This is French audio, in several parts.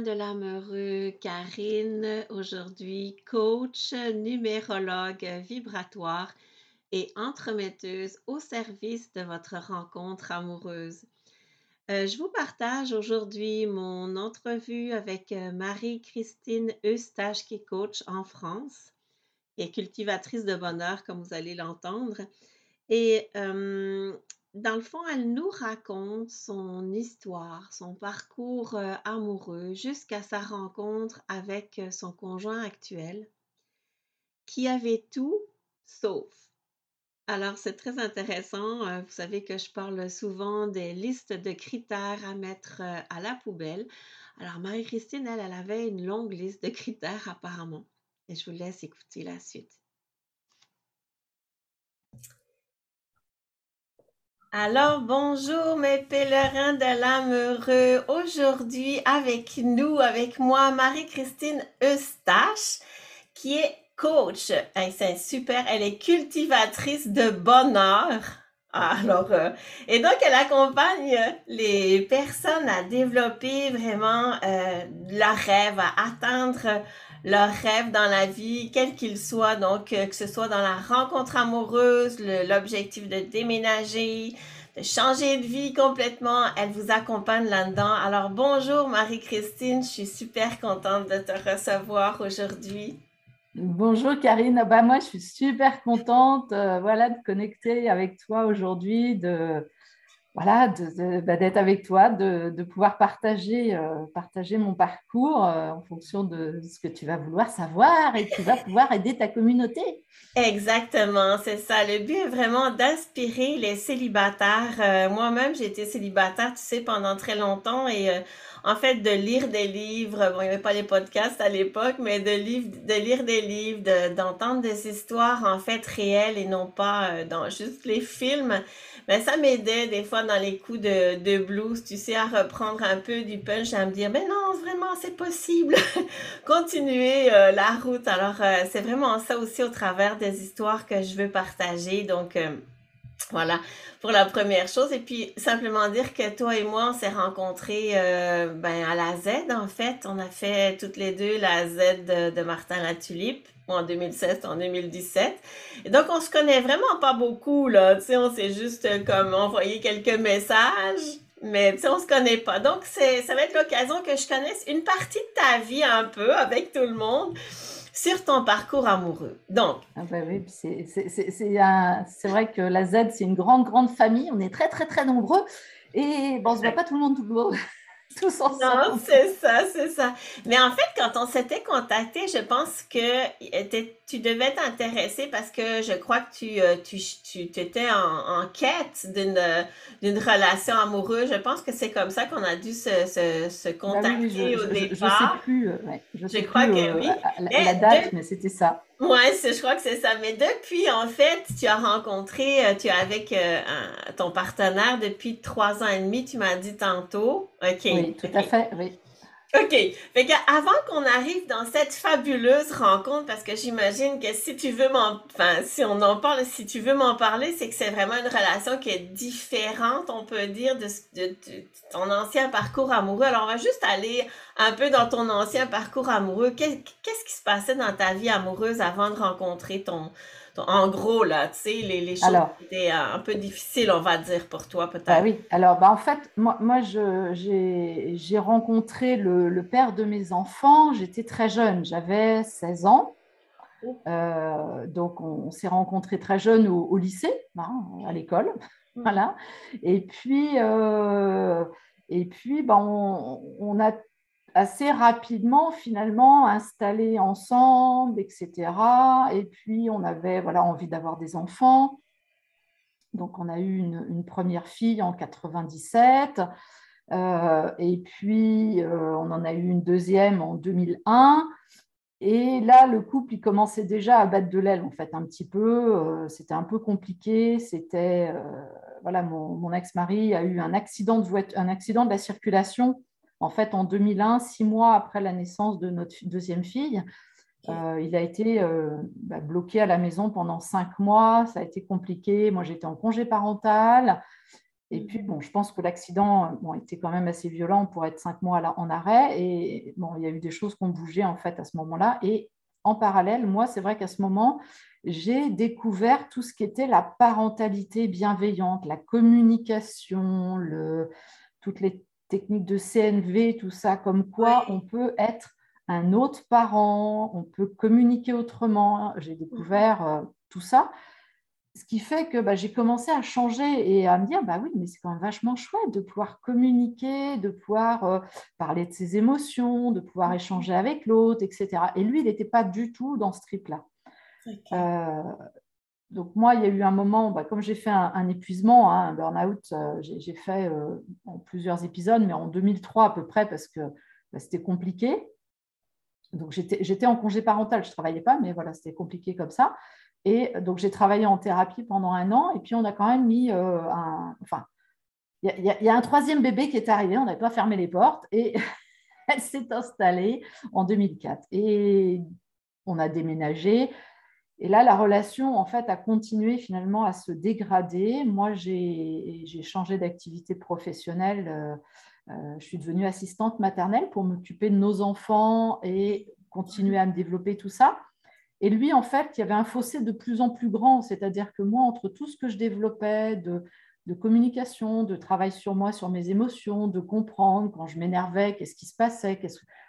de l'amoureux, Karine, aujourd'hui coach, numérologue vibratoire et entremetteuse au service de votre rencontre amoureuse. Euh, je vous partage aujourd'hui mon entrevue avec euh, Marie-Christine Eustache, qui est coach en France et cultivatrice de bonheur, comme vous allez l'entendre. Et euh, dans le fond, elle nous raconte son histoire, son parcours euh, amoureux jusqu'à sa rencontre avec euh, son conjoint actuel, qui avait tout sauf. Alors, c'est très intéressant. Euh, vous savez que je parle souvent des listes de critères à mettre à la poubelle. Alors, Marie-Christine, elle, elle avait une longue liste de critères apparemment. Et je vous laisse écouter la suite. Alors, bonjour mes pèlerins de l'amoureux. Aujourd'hui, avec nous, avec moi, Marie-Christine Eustache, qui est coach. c'est super, elle est cultivatrice de bonheur. Alors, euh, et donc, elle accompagne les personnes à développer vraiment euh, leur rêve, à atteindre leur rêve dans la vie, quel qu'il soit, donc euh, que ce soit dans la rencontre amoureuse, l'objectif de déménager, de changer de vie complètement, elle vous accompagne là-dedans. Alors bonjour Marie-Christine, je suis super contente de te recevoir aujourd'hui. Bonjour Karine, bah, moi je suis super contente euh, voilà, de connecter avec toi aujourd'hui, voilà, bah, d'être avec toi, de, pouvoir partager, euh, partager mon parcours euh, en fonction de ce que tu vas vouloir savoir et tu vas pouvoir aider ta communauté. Exactement, c'est ça. Le but est vraiment d'inspirer les célibataires. Euh, moi-même, j'ai été célibataire, tu sais, pendant très longtemps et en fait, de lire des livres, bon, il n'y avait pas les podcasts à l'époque, mais de, de lire des livres, d'entendre des histoires en fait réelles et non pas dans juste les films ben, ça m'aidait des fois dans les coups de, de, blues, tu sais, à reprendre un peu du punch, à me dire, ben non, vraiment, c'est possible. Continuer euh, la route. Alors, euh, c'est vraiment ça aussi au travers des histoires que je veux partager. Donc, euh, voilà, pour la première chose. Et puis, simplement dire que toi et moi, on s'est rencontrés ben, à la Z, en fait. On a fait toutes les deux la Z de, Martin la Tulipe en 2016, en 2017. Et donc, on se connaît vraiment pas beaucoup, là. Tu sais, on s'est juste euh, comme envoyé quelques messages, mais tu sais, on se connaît pas. Donc, ça va être l'occasion que je connaisse une partie de ta vie un peu avec tout le monde sur ton parcours amoureux. Donc. Ah ben oui, c'est, vrai que la Z, c'est une grande, grande famille. On est très, très, très nombreux. Et bon, on se voit pas tout le monde tout le monde. tous ensemble. Non, c'est ça, c'est ça. Mais en fait, quand on s'était contacté, je pense que tu devais t'intéresser parce que je crois que tu, euh, tu, tu, étais en, en quête d'une, d'une relation amoureuse. Je pense que c'est comme ça qu'on a dû se, se, se bah contacter au départ. Je ne sais plus, euh, ouais, je, sais crois plus, que euh, oui. La, date, mais c'était ça. Oui, je crois que c'est ça. Mais depuis, en fait, tu as rencontré, tu es avec ton partenaire depuis trois ans et demi, tu m'as dit tantôt. OK. Oui, tout à fait, oui. OK. Fait avant qu'on arrive dans cette fabuleuse rencontre, parce que j'imagine que si tu veux m'en, enfin, si on en parle, si tu veux m'en parler, c'est que c'est vraiment une relation qui est différente, on peut dire, de, de, ton ancien parcours amoureux. Alors, on va juste aller un peu dans ton ancien parcours amoureux. Qu'est-ce qui se passait dans ta vie amoureuse avant de rencontrer ton, en gros, là, tu sais, les, les choses étaient euh, un peu difficiles, on va dire, pour toi, peut-être. Bah oui, alors, bah, en fait, moi, moi j'ai rencontré le, père de mes enfants, j'étais très jeune, j'avais 16 ans. Oh. Euh, donc, on, s'est rencontrés très jeunes au, lycée, hein, à l'école. Mmh. Voilà. Et puis, euh, et puis bah, on, on, a assez rapidement finalement installés ensemble, etc. Et puis on avait voilà envie d'avoir des enfants. Donc on a eu une, première fille en 97. Euh, et puis euh, on en a eu une deuxième en 2001. Et là, le couple, il commençait déjà à battre de l'aile, en fait, un petit peu. Euh, c'était un peu compliqué. C'était, voilà, mon, mon ex-mari a eu un accident de un accident de la circulation en fait, en 2001, six mois après la naissance de notre deuxième fille, euh, il a été euh, bah, bloqué à la maison pendant cinq mois. Ça a été compliqué. Moi, j'étais en congé parental. Et puis, bon, je pense que l'accident bon, était quand même assez violent pour être cinq mois en arrêt. Et bon, il y a eu des choses qui ont bougé en fait à ce moment-là. Et en parallèle, moi, c'est vrai qu'à ce moment, j'ai découvert tout ce qui était la parentalité bienveillante, la communication, le, toutes les techniques de CNV, tout ça, comme quoi on peut être un autre parent, on peut communiquer autrement. J'ai découvert euh, tout ça. Ce qui fait que bah, j'ai commencé à changer et à me dire, bah oui, mais c'est quand même vachement chouette de pouvoir communiquer, de pouvoir euh, parler de ses émotions, de pouvoir échanger avec l'autre, etc. Et lui, il n'était pas du tout dans ce trip-là. Euh, donc moi, il y a eu un moment, bah, comme j'ai fait un, épuisement, hein, un burn-out, euh, j'ai fait en plusieurs épisodes, mais en 2003 à peu près, parce que bah, c'était compliqué. Donc j'étais en congé parental, je ne travaillais pas, mais voilà, c'était compliqué comme ça. Et donc, j'ai travaillé en thérapie pendant un an. Et puis, on a quand même mis euh, un. Enfin, il y, a un troisième bébé qui est arrivé. On n'avait pas fermé les portes. Et elle s'est installée en 2004. Et on a déménagé. Et là, la relation, en fait, a continué finalement à se dégrader. Moi, j'ai changé d'activité professionnelle. Euh, euh, je suis devenue assistante maternelle pour m'occuper de nos enfants et continuer à me développer tout ça. Et lui, en fait, il y avait un fossé de plus en plus grand, c'est-à-dire que moi, entre tout ce que je développais de, communication, de travail sur moi, sur mes émotions, de comprendre quand je m'énervais, qu'est-ce qui se passait,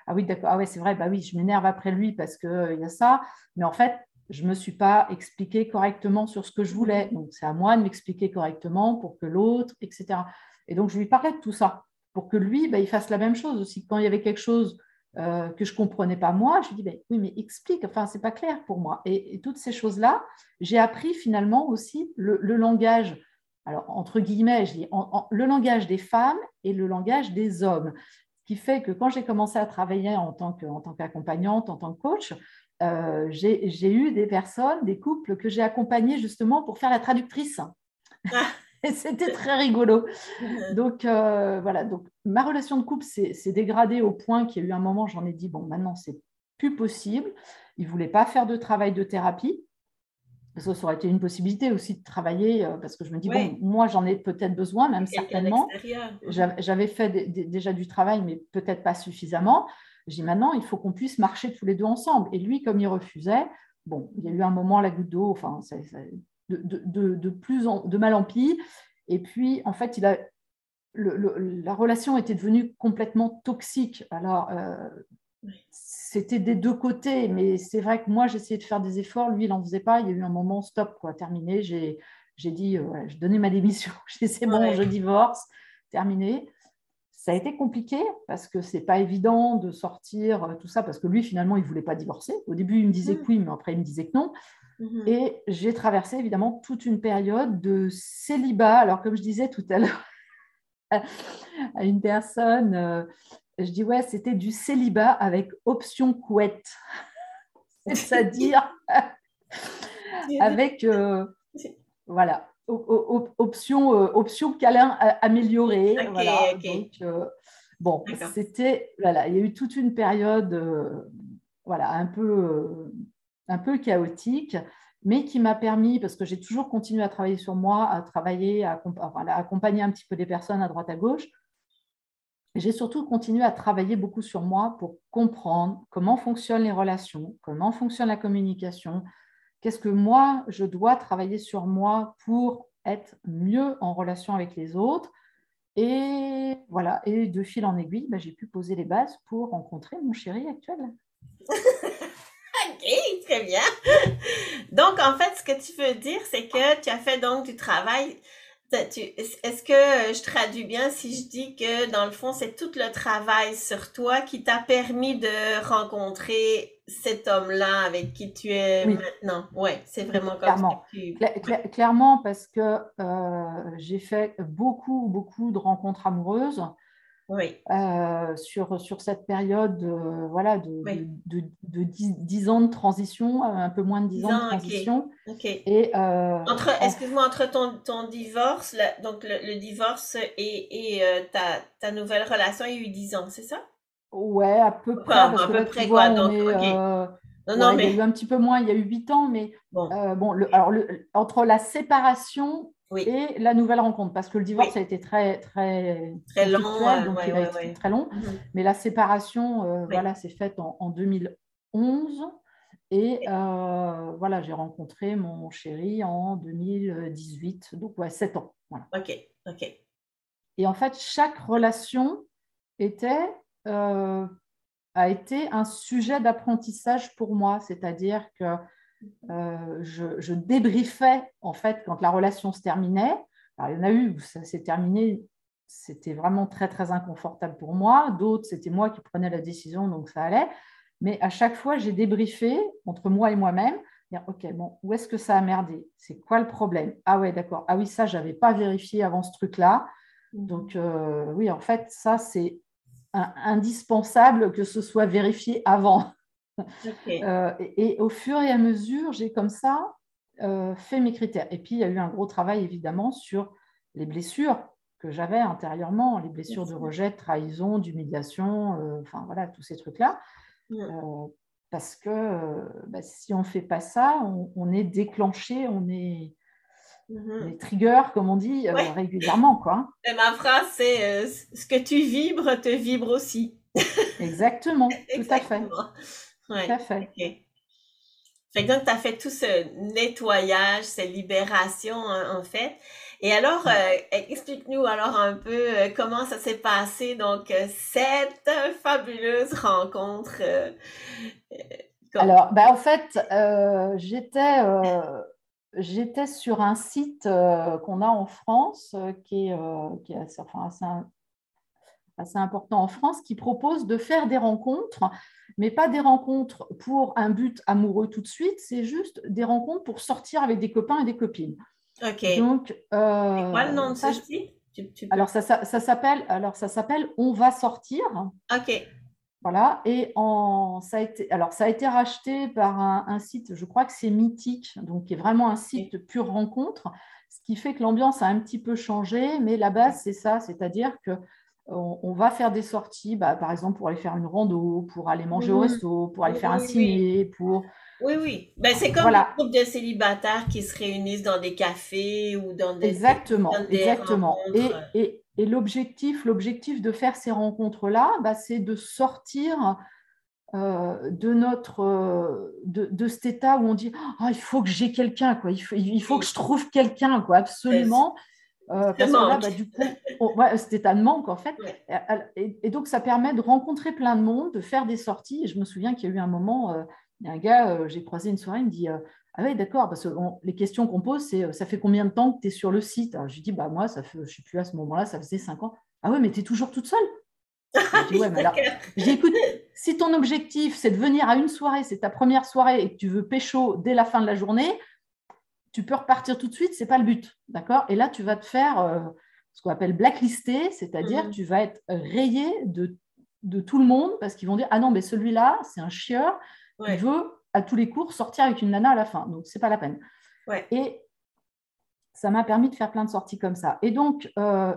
ah oui, d'accord, ah ouais, c'est vrai, bah oui, je m'énerve après lui parce qu'il euh, y a ça, mais en fait, je ne me suis pas expliqué correctement sur ce que je voulais. Donc, c'est à moi de m'expliquer correctement pour que l'autre, etc. Et donc, je lui parlais de tout ça pour que lui, bah, il fasse la même chose aussi. Quand il y avait quelque chose euh, que je ne comprenais pas moi, je lui dis, ben, oui, mais explique, enfin, c'est pas clair pour moi. Et, toutes ces choses-là, j'ai appris finalement aussi le, langage, alors entre guillemets, je dis le langage des femmes et le langage des hommes. Ce qui fait que quand j'ai commencé à travailler en tant qu'accompagnante, en tant que coach, euh, j'ai eu des personnes, des couples que j'ai accompagnés justement pour faire la traductrice. Ah. Et c'était très rigolo. Donc, euh, voilà. Donc, ma relation de couple s'est dégradée au point qu'il y a eu un moment, j'en ai dit, bon, maintenant, c'est plus possible. Il ne voulait pas faire de travail de thérapie. Ça, ça aurait été une possibilité aussi de travailler, euh, parce que je me dis, bon, moi, j'en ai peut-être besoin, même certainement. J'avais fait déjà du travail, mais peut-être pas suffisamment. J'ai dit, maintenant, il faut qu'on puisse marcher tous les deux ensemble. Et lui, comme il refusait, bon, il y a eu un moment, la goutte d'eau, enfin, de, plus en, de mal en pis. Et puis, en fait, il a, la relation était devenue complètement toxique. Alors, euh, c'était des deux côtés, mais c'est vrai que moi, j'essayais de faire des efforts, lui, il n'en faisait pas. Il y a eu un moment, stop, quoi, terminé. J'ai, j'ai dit, euh, je donnais ma démission, c'est bon, je divorce, terminé. Ça a été compliqué parce que c'est pas évident de sortir euh, tout ça parce que lui finalement il voulait pas divorcer. Au début il me disait que oui, mais après il me disait que non. Mhm. Et j'ai traversé évidemment toute une période de célibat. Alors, comme je disais tout à l'heure à une personne, euh, je dis ouais, c'était du célibat avec option couette. C'est-à-dire avec, euh, voilà, option, euh, option câlin améliorée. voilà. bon, c'était, voilà, il y a eu toute une période, voilà, un peu un peu chaotique, mais qui m'a permis, parce que j'ai toujours continué à travailler sur moi, à travailler, à, accompagner un petit peu des personnes à droite à gauche. J'ai surtout continué à travailler beaucoup sur moi pour comprendre comment fonctionnent les relations, comment fonctionne la communication, qu'est-ce que moi, je dois travailler sur moi pour être mieux en relation avec les autres? Et voilà, et de fil en aiguille, bah, j'ai pu poser les bases pour rencontrer mon chéri actuel. OK, très bien. Donc, en fait, ce que tu veux dire, c'est que tu as fait donc du travail. Est-ce que je traduis bien si je dis que, dans le fond, c'est tout le travail sur toi qui t'a permis de rencontrer cet homme-là avec qui tu es maintenant? Oui, c'est vraiment Clairement. comme Clairement, parce que euh, j'ai fait beaucoup, beaucoup de rencontres amoureuses oui. Euh, sur, sur cette période euh, voilà, de, de, de, 10, ans de transition, euh, un peu moins de 10, ans, de transition. Et, entre, excuse-moi, entre ton, ton divorce, donc le, divorce et, et ta, ta, nouvelle relation, il y a eu 10 ans, c'est ça? Ouais, à peu près. à peu près quoi, donc, non, non, mais... Il y a eu un petit peu moins, il y a eu 8 ans, mais bon, bon le, alors le, entre la séparation et la nouvelle rencontre, parce que le divorce a été très très très long, donc il a été très long. Mhm. Mais la séparation, euh, voilà, s'est faite en, 2011. Et euh, voilà, j'ai rencontré mon chéri en 2018, donc ouais, 7 ans. Voilà. Ok, ok. Et en fait, chaque relation était, euh, a été un sujet d'apprentissage pour moi, c'est-à-dire que euh, je, je, débriefais en fait quand la relation se terminait. il y en a eu où ça s'est terminé, c'était vraiment très très inconfortable pour moi. D'autres, c'était moi qui prenais la décision, donc ça allait. Mais à chaque fois, j'ai débriefé entre moi et moi-même. Ok, bon, où est-ce que ça a merdé? C'est quoi le problème? Ah ouais, d'accord. Ah oui, ça, je n'avais pas vérifié avant ce truc-là. Mmh. Donc euh, oui, en fait, ça, c'est indispensable que ce soit vérifié avant. Euh, et, au fur et à mesure, j'ai comme ça euh, fait mes critères. Et puis, il y a eu un gros travail, évidemment, sur les blessures que j'avais intérieurement, les blessures de rejet, de trahison, d'humiliation, euh, enfin voilà, tous ces trucs-là. parce que bah, si on ne fait pas ça, on, est déclenché, on est, mm trigger, comme on dit, régulièrement. Quoi. Et ma phrase, c'est ce que tu vibres te vibre aussi. Exactement, tout à fait. Ouais. Tout à fait. Fait donc, tu as fait tout ce nettoyage, cette libération, en fait. Et alors, euh, explique-nous alors un peu euh, comment ça s'est passé, donc, euh, cette fabuleuse rencontre. alors, ben, en fait, j'étais, j'étais sur un site qu'on a en France, qui est, qui est assez, enfin, assez, assez important en France, qui propose de faire des rencontres mais pas des rencontres pour un but amoureux tout de suite, c'est juste des rencontres pour sortir avec des copains et des copines. Ok. Donc, euh, quoi le nom de ça Alors, ça, ça, s'appelle, alors, ça s'appelle On va sortir. Ok. Voilà, et en, ça, a été, alors, ça a été racheté par un, site, je crois que c'est Mythique, donc qui est vraiment un site de pure rencontre, ce qui fait que l'ambiance a un petit peu changé, mais la base, c'est ça, c'est-à-dire que on, va faire des sorties, bah, par exemple pour aller faire une rando, pour aller manger au resto, pour aller faire un ciné, pour... Oui, oui. Ben, c'est comme voilà. groupe de célibataires qui se réunissent dans des cafés ou dans des... Exactement, exactement. Et, l'objectif, l'objectif de faire ces rencontres-là, bah, c'est de sortir euh, de notre euh, de, cet état où on dit oh, il faut que j'ai quelqu'un quoi. Il faut, il faut que je trouve quelqu'un quoi. Absolument. Euh, parce que là, bah, du coup, c'était un manque en fait. Et, donc, ça permet de rencontrer plein de monde, de faire des sorties. Et je me souviens qu'il y a eu un moment, il y a un gars, j'ai croisé une soirée, il me dit Ah oui, d'accord, parce que les questions qu'on pose, c'est Ça fait combien de temps que tu es sur le site? Je lui dis Bah, moi, ça fait, je ne suis plus à ce moment-là, ça faisait cinq ans. Ah ouais, mais tu es toujours toute seule? J'ai écouté, si ton objectif c'est de venir à une soirée, c'est ta première soirée et que tu veux pécho dès la fin de la journée, tu peux repartir tout de suite, c'est pas le but, d'accord? Et là, tu vas te faire euh, ce qu'on appelle blacklister, c'est-à-dire mmh. tu vas être rayé de, de tout le monde parce qu'ils vont dire ah non mais celui-là c'est un chieur, il veut à tous les cours sortir avec une nana à la fin, donc c'est pas la peine. Et ça m'a permis de faire plein de sorties comme ça. Et donc euh,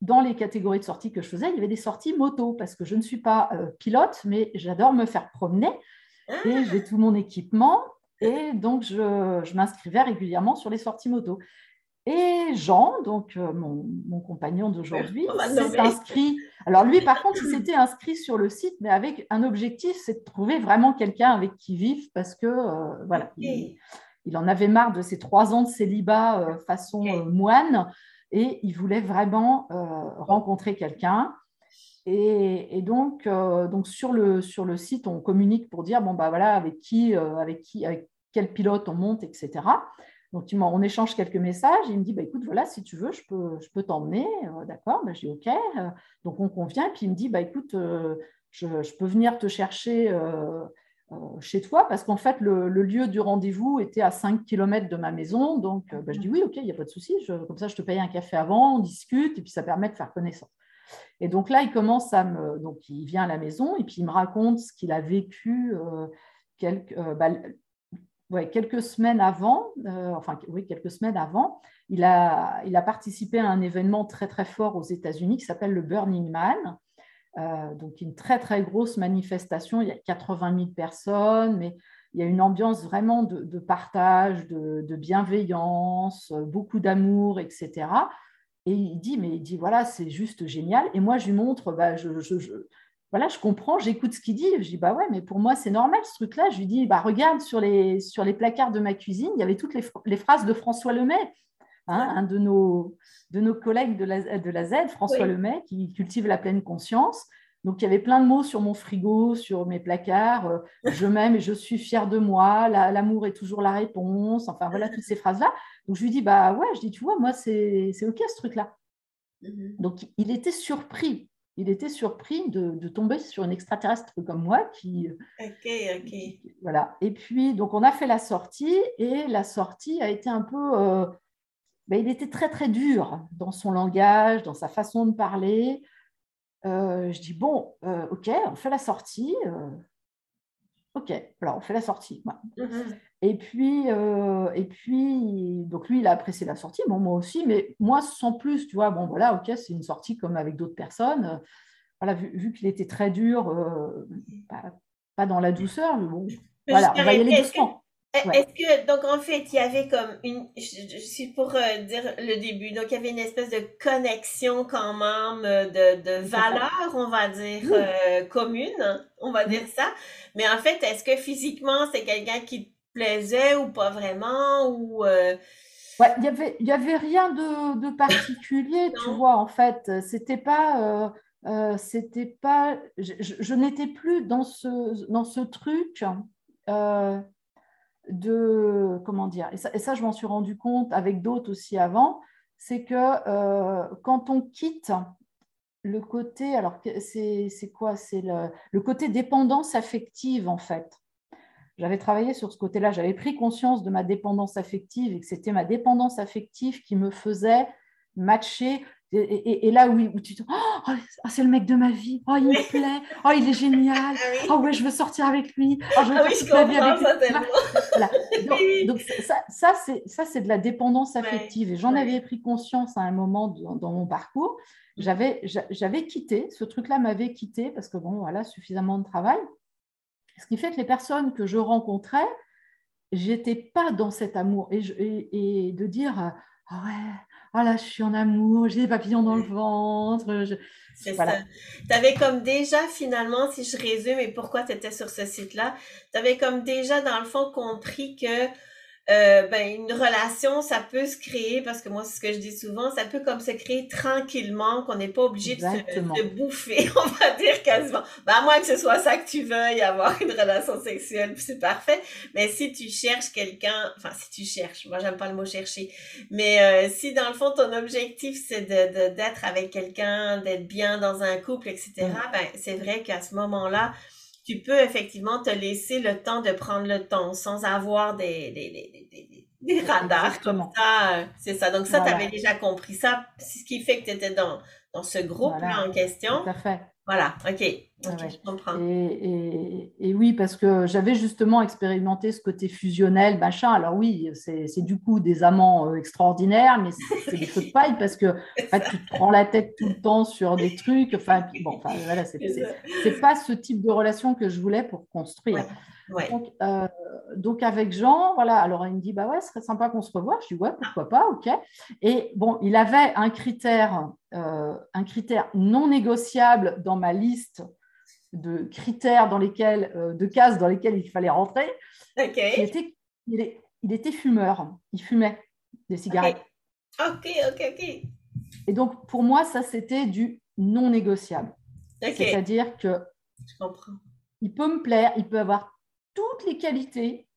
dans les catégories de sorties que je faisais, il y avait des sorties moto parce que je ne suis pas euh, pilote, mais j'adore me faire promener et ah! j'ai tout mon équipement et donc, je, m'inscrivais régulièrement sur les sorties moto. Et Jean, donc euh, mon, compagnon d'aujourd'hui, s'est inscrit. Alors lui, par contre, il s'était inscrit sur le site, mais avec un objectif, c'est de trouver vraiment quelqu'un avec qui vivre, parce que euh, voilà, il, en avait marre de ses trois ans de célibat euh, façon moine, et il voulait vraiment rencontrer quelqu'un. Et, donc, donc sur, le, sur le site, on communique pour dire bon bah voilà avec qui, avec qui, avec quel pilote on monte, etc. Donc, on échange quelques messages. Il me dit, bah, écoute, voilà, si tu veux, je peux, t'emmener. Euh, d'accord, bah, j'ai OK. Euh, donc, on convient. Puis, il me dit, bah, écoute, euh, je, peux venir te chercher chez toi parce qu'en fait, le, lieu du rendez-vous était à 5 km de ma maison. Donc, bah, je dis, oui, OK, il n'y a pas de souci. comme ça, je te paye un café avant, on discute et puis ça permet de faire connaissance. Et donc là, il commence à me. Donc, il vient à la maison et puis il me raconte ce qu'il a vécu. quelques, quelques semaines avant, euh, enfin oui, quelques semaines avant, il a, il a participé à un événement très très fort aux États-Unis qui s'appelle le Burning Man. Euh, donc une très très grosse manifestation, il y a 80 000 personnes, mais il y a une ambiance vraiment de, partage, de, bienveillance, beaucoup d'amour, etc. Et il dit, mais il dit, voilà, c'est juste génial. Et moi, je lui montre, bah, je, voilà, je comprends, j'écoute ce qu'il dit. Je dis, bah ouais, mais pour moi, c'est normal ce truc-là. Je lui dis, bah regarde sur les, sur les placards de ma cuisine, il y avait toutes les, phrases de François Lemay, hein, un de nos, de nos collègues de la, de la Z, François Lemay, qui cultive la pleine conscience. Donc, il y avait plein de mots sur mon frigo, sur mes placards. Euh, je m'aime et je suis fière de moi. L'amour est toujours la réponse. Enfin, voilà, toutes ces phrases-là. Donc, je lui dis, bah ouais, je dis, tu vois, moi, c'est OK ce truc-là. Mhm. Donc, il était surpris. Il était surpris de, tomber sur une extraterrestre comme moi qui. Ok, ok. Voilà. Et puis, donc, on a fait la sortie et la sortie a été un peu. Euh, ben, il était très, très dur dans son langage, dans sa façon de parler. Euh, je dis, bon, euh, ok, on fait la sortie. Ok, alors on fait la sortie. Mm-hmm. Et puis, et puis, donc lui, il a apprécié la sortie, bon, moi aussi, mais moi, sans plus, tu vois, bon, voilà, ok, c'est une sortie comme avec d'autres personnes. Voilà, vu, qu'il était très dur, pas, dans la douceur, mais bon, voilà, on va y aller doucement. Est-ce que, donc en fait, il y avait comme une, je, suis pour euh, dire le début, donc il y avait une espèce de connexion quand même euh, de, de valeurs, on va dire, euh, communes, on va dire ça. Mais en fait, est-ce que physiquement, c'est quelqu'un qui plaisait ou pas vraiment ou Ouais, il y avait, il y avait rien de, de particulier, tu vois, en fait. C'était pas, c'était pas, je, je, n'étais plus dans ce, dans ce truc de, comment dire, et ça, je m'en suis rendu compte avec d'autres aussi avant, c'est que euh, quand on quitte le côté, alors c'est quoi? C'est le, le, côté dépendance affective en fait. J'avais travaillé sur ce côté-là, j'avais pris conscience de ma dépendance affective et que c'était ma dépendance affective qui me faisait matcher et, là, où tu te oh, oh, c'est le mec de ma vie. Oh, il me plaît. Oh, il est génial. Ah oh, ouais, je veux sortir avec lui. Oh, je veux ah, oui, je la vie avec lui. Donc, ça, ça c'est de la dépendance affective. Et j'en avais pris conscience à un moment dans, mon parcours. J'avais quitté, ce truc-là m'avait quitté parce que, bon, voilà, suffisamment de travail. Ce qui fait que les personnes que je rencontrais, j'étais pas dans cet amour. Et, et, et de dire, ah ouais, oh là, je suis en amour, j'ai des papillons dans le ventre. C'est ça. Tu avais comme déjà, finalement, si je résume et pourquoi tu étais sur ce site-là, tu avais comme déjà, dans le fond, compris que euh, ben, une relation, ça peut se créer, parce que moi, c'est ce que je dis souvent, ça peut comme se créer tranquillement, qu'on n'est pas obligé de se, bouffer, on va dire quasiment. Ben, à moins que ce soit ça que tu veuilles, avoir une relation sexuelle, c'est parfait. Mais si tu cherches quelqu'un, enfin, si tu cherches, moi, j'aime pas le mot chercher, mais euh, si dans le fond, ton objectif, c'est de, d'être avec quelqu'un, d'être bien dans un couple, etc., mm. ben, c'est vrai qu'à ce moment-là, tu peux effectivement te laisser le temps de prendre le temps sans avoir des, des, des, des, radars comme ça. C'est ça. Donc ça, tu avais déjà compris ça. C'est ce qui fait que tu étais dans, dans ce groupe-là en question. Tout à fait. Voilà, ok, Et, et, oui, parce que j'avais justement expérimenté ce côté fusionnel, machin. Alors oui, c'est du coup des amants euh, extraordinaires, mais c'est des feux de paille parce que tu te prends la tête tout le temps sur des trucs. Enfin, bon, enfin, voilà, c'est pas ce type de relation que je voulais pour construire. Donc, euh, donc, avec Jean, voilà, alors il me dit, bah ouais, ce serait sympa qu'on se revoie. Je dis, ouais, pourquoi pas, ok. Et bon, il avait un critère, euh, un critère non négociable dans ma liste de critères dans lesquels, euh, de cases dans lesquelles il fallait rentrer. Il, était, il, était fumeur, il fumait des cigarettes. Ok, ok, ok. Et donc, pour moi, ça, c'était du non négociable. C'est-à-dire que il peut me plaire, il peut avoir toutes les qualités,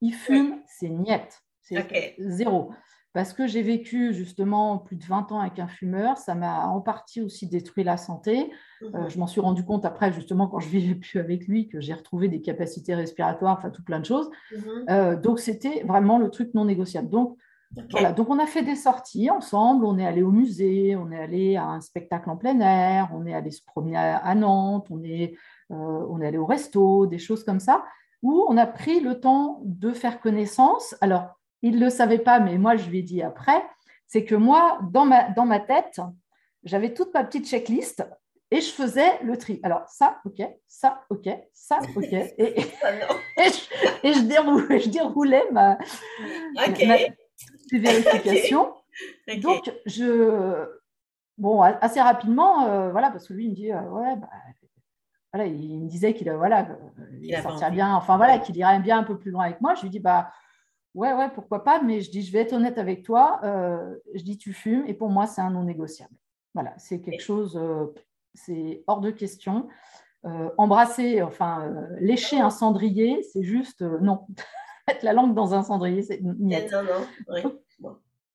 il fume, c'est niette, c'est zéro. Parce que j'ai vécu justement plus de 20 ans avec un fumeur, ça m'a en partie aussi détruit la santé. Euh, mhm. je m'en suis rendu compte après, justement, quand je vivais plus avec lui, que j'ai retrouvé des capacités respiratoires, enfin tout plein de choses. Mhm. Euh, donc c'était vraiment le truc non négociable. Donc voilà, donc on a fait des sorties ensemble, on est allé au musée, on est allé à un spectacle en plein air, on est allé se promener à Nantes, on est euh, on est allé au resto, des choses comme ça, où on a pris le temps de faire connaissance. Alors, il ne le savait pas, mais moi, je lui ai dit après, c'est que moi, dans ma, dans ma tête, j'avais toute ma petite checklist et je faisais le tri. Alors, ça, OK, ça, OK, ça, OK. Et, et, je, déroulais, je déroulais ma, vérification. Donc, je, bon, assez rapidement, euh, voilà, parce que lui, il me dit, euh, ouais, bah, voilà, il me disait qu'il voilà, il, sortirait bien, enfin voilà, qu'il irait bien un peu plus loin avec moi. Je lui dis, bah, ouais, ouais, pourquoi pas, mais je dis, je vais être honnête avec toi, euh, je dis, tu fumes, et pour moi, c'est un non négociable. Voilà, c'est quelque chose, c'est hors de question. embrasser, enfin, lécher un cendrier, c'est juste, non. Mettre la langue dans un cendrier, c'est Non, non,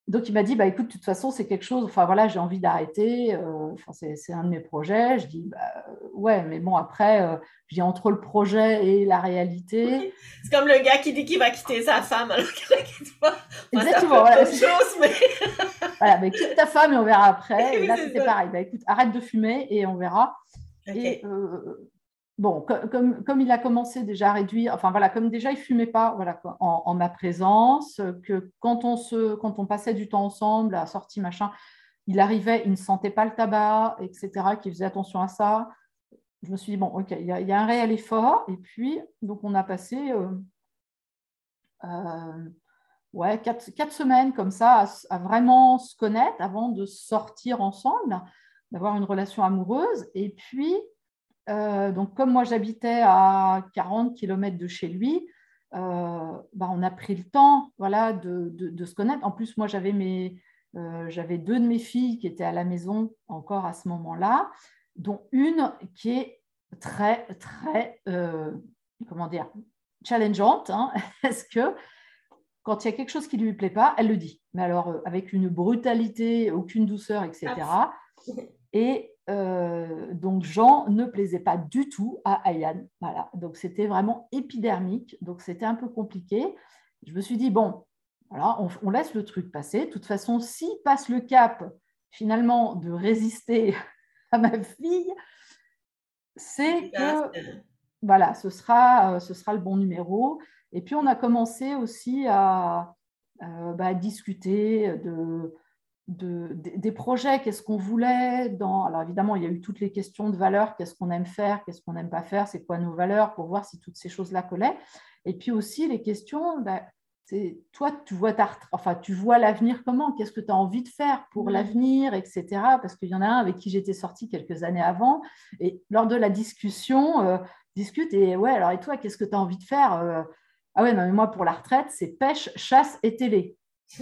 donc il m'a dit bah écoute de toute façon c'est quelque chose enfin voilà j'ai envie d'arrêter euh, c'est un de mes projets. Je dis bah ouais mais bon après euh, je dis entre le projet et la réalité. C'est comme le gars qui dit qu'il va quitter sa femme alors qu'il la quitte pas exactement voilà. chose, mais... voilà mais quitte ta femme et on verra après. Et là c'était pareil. Bah écoute arrête de fumer et on verra. Et euh, bon, comme, comme, il a commencé déjà à réduire, enfin voilà, comme déjà il fumait pas voilà, en, ma présence, que quand on, se, quand on passait du temps ensemble, à sortie, machin, il arrivait, il ne sentait pas le tabac, etc., qu'il faisait attention à ça. Je me suis dit, bon, ok, il y, a, un réel effort. Et puis, donc on a passé euh, euh, ouais, quatre, quatre, semaines comme ça à, à, vraiment se connaître avant de sortir ensemble, d'avoir une relation amoureuse. Et puis, euh, donc, comme moi j'habitais à 40 km de chez lui, euh, bah, on a pris le temps voilà, de, se connaître. En plus, moi j'avais euh, j'avais deux de mes filles qui étaient à la maison encore à ce moment-là, dont une qui est très, très, comment dire, challengeante, hein, parce que quand il y a quelque chose qui ne lui plaît pas, elle le dit. Mais alors, avec une brutalité, aucune douceur, etc. Et euh, donc Jean ne plaisait pas du tout à Ayane. Voilà. Donc c'était vraiment épidermique. Donc c'était un peu compliqué. Je me suis dit, bon, voilà, on, laisse le truc passer. De toute façon, s'il passe le cap finalement de résister à ma fille, c'est que voilà, ce sera, euh, ce sera le bon numéro. Et puis on a commencé aussi à, euh, bah, discuter de des projets, qu'est-ce qu'on voulait dans... Alors évidemment, il y a eu toutes les questions de valeurs, qu'est-ce qu'on aime faire, qu'est-ce qu'on n'aime pas faire, c'est quoi nos valeurs, pour voir si toutes ces choses-là collaient. Et puis aussi les questions, ben, c'est toi, tu vois, ta, enfin, tu vois l'avenir comment, qu'est-ce que tu as envie de faire pour l'avenir, etc. Parce qu'il y en a un avec qui j'étais sortie quelques années avant, et lors de la discussion, euh, discute, et ouais, alors et toi, qu'est-ce que tu as envie de faire euh? Ah ouais, non, mais moi, pour la retraite, c'est pêche, chasse et télé.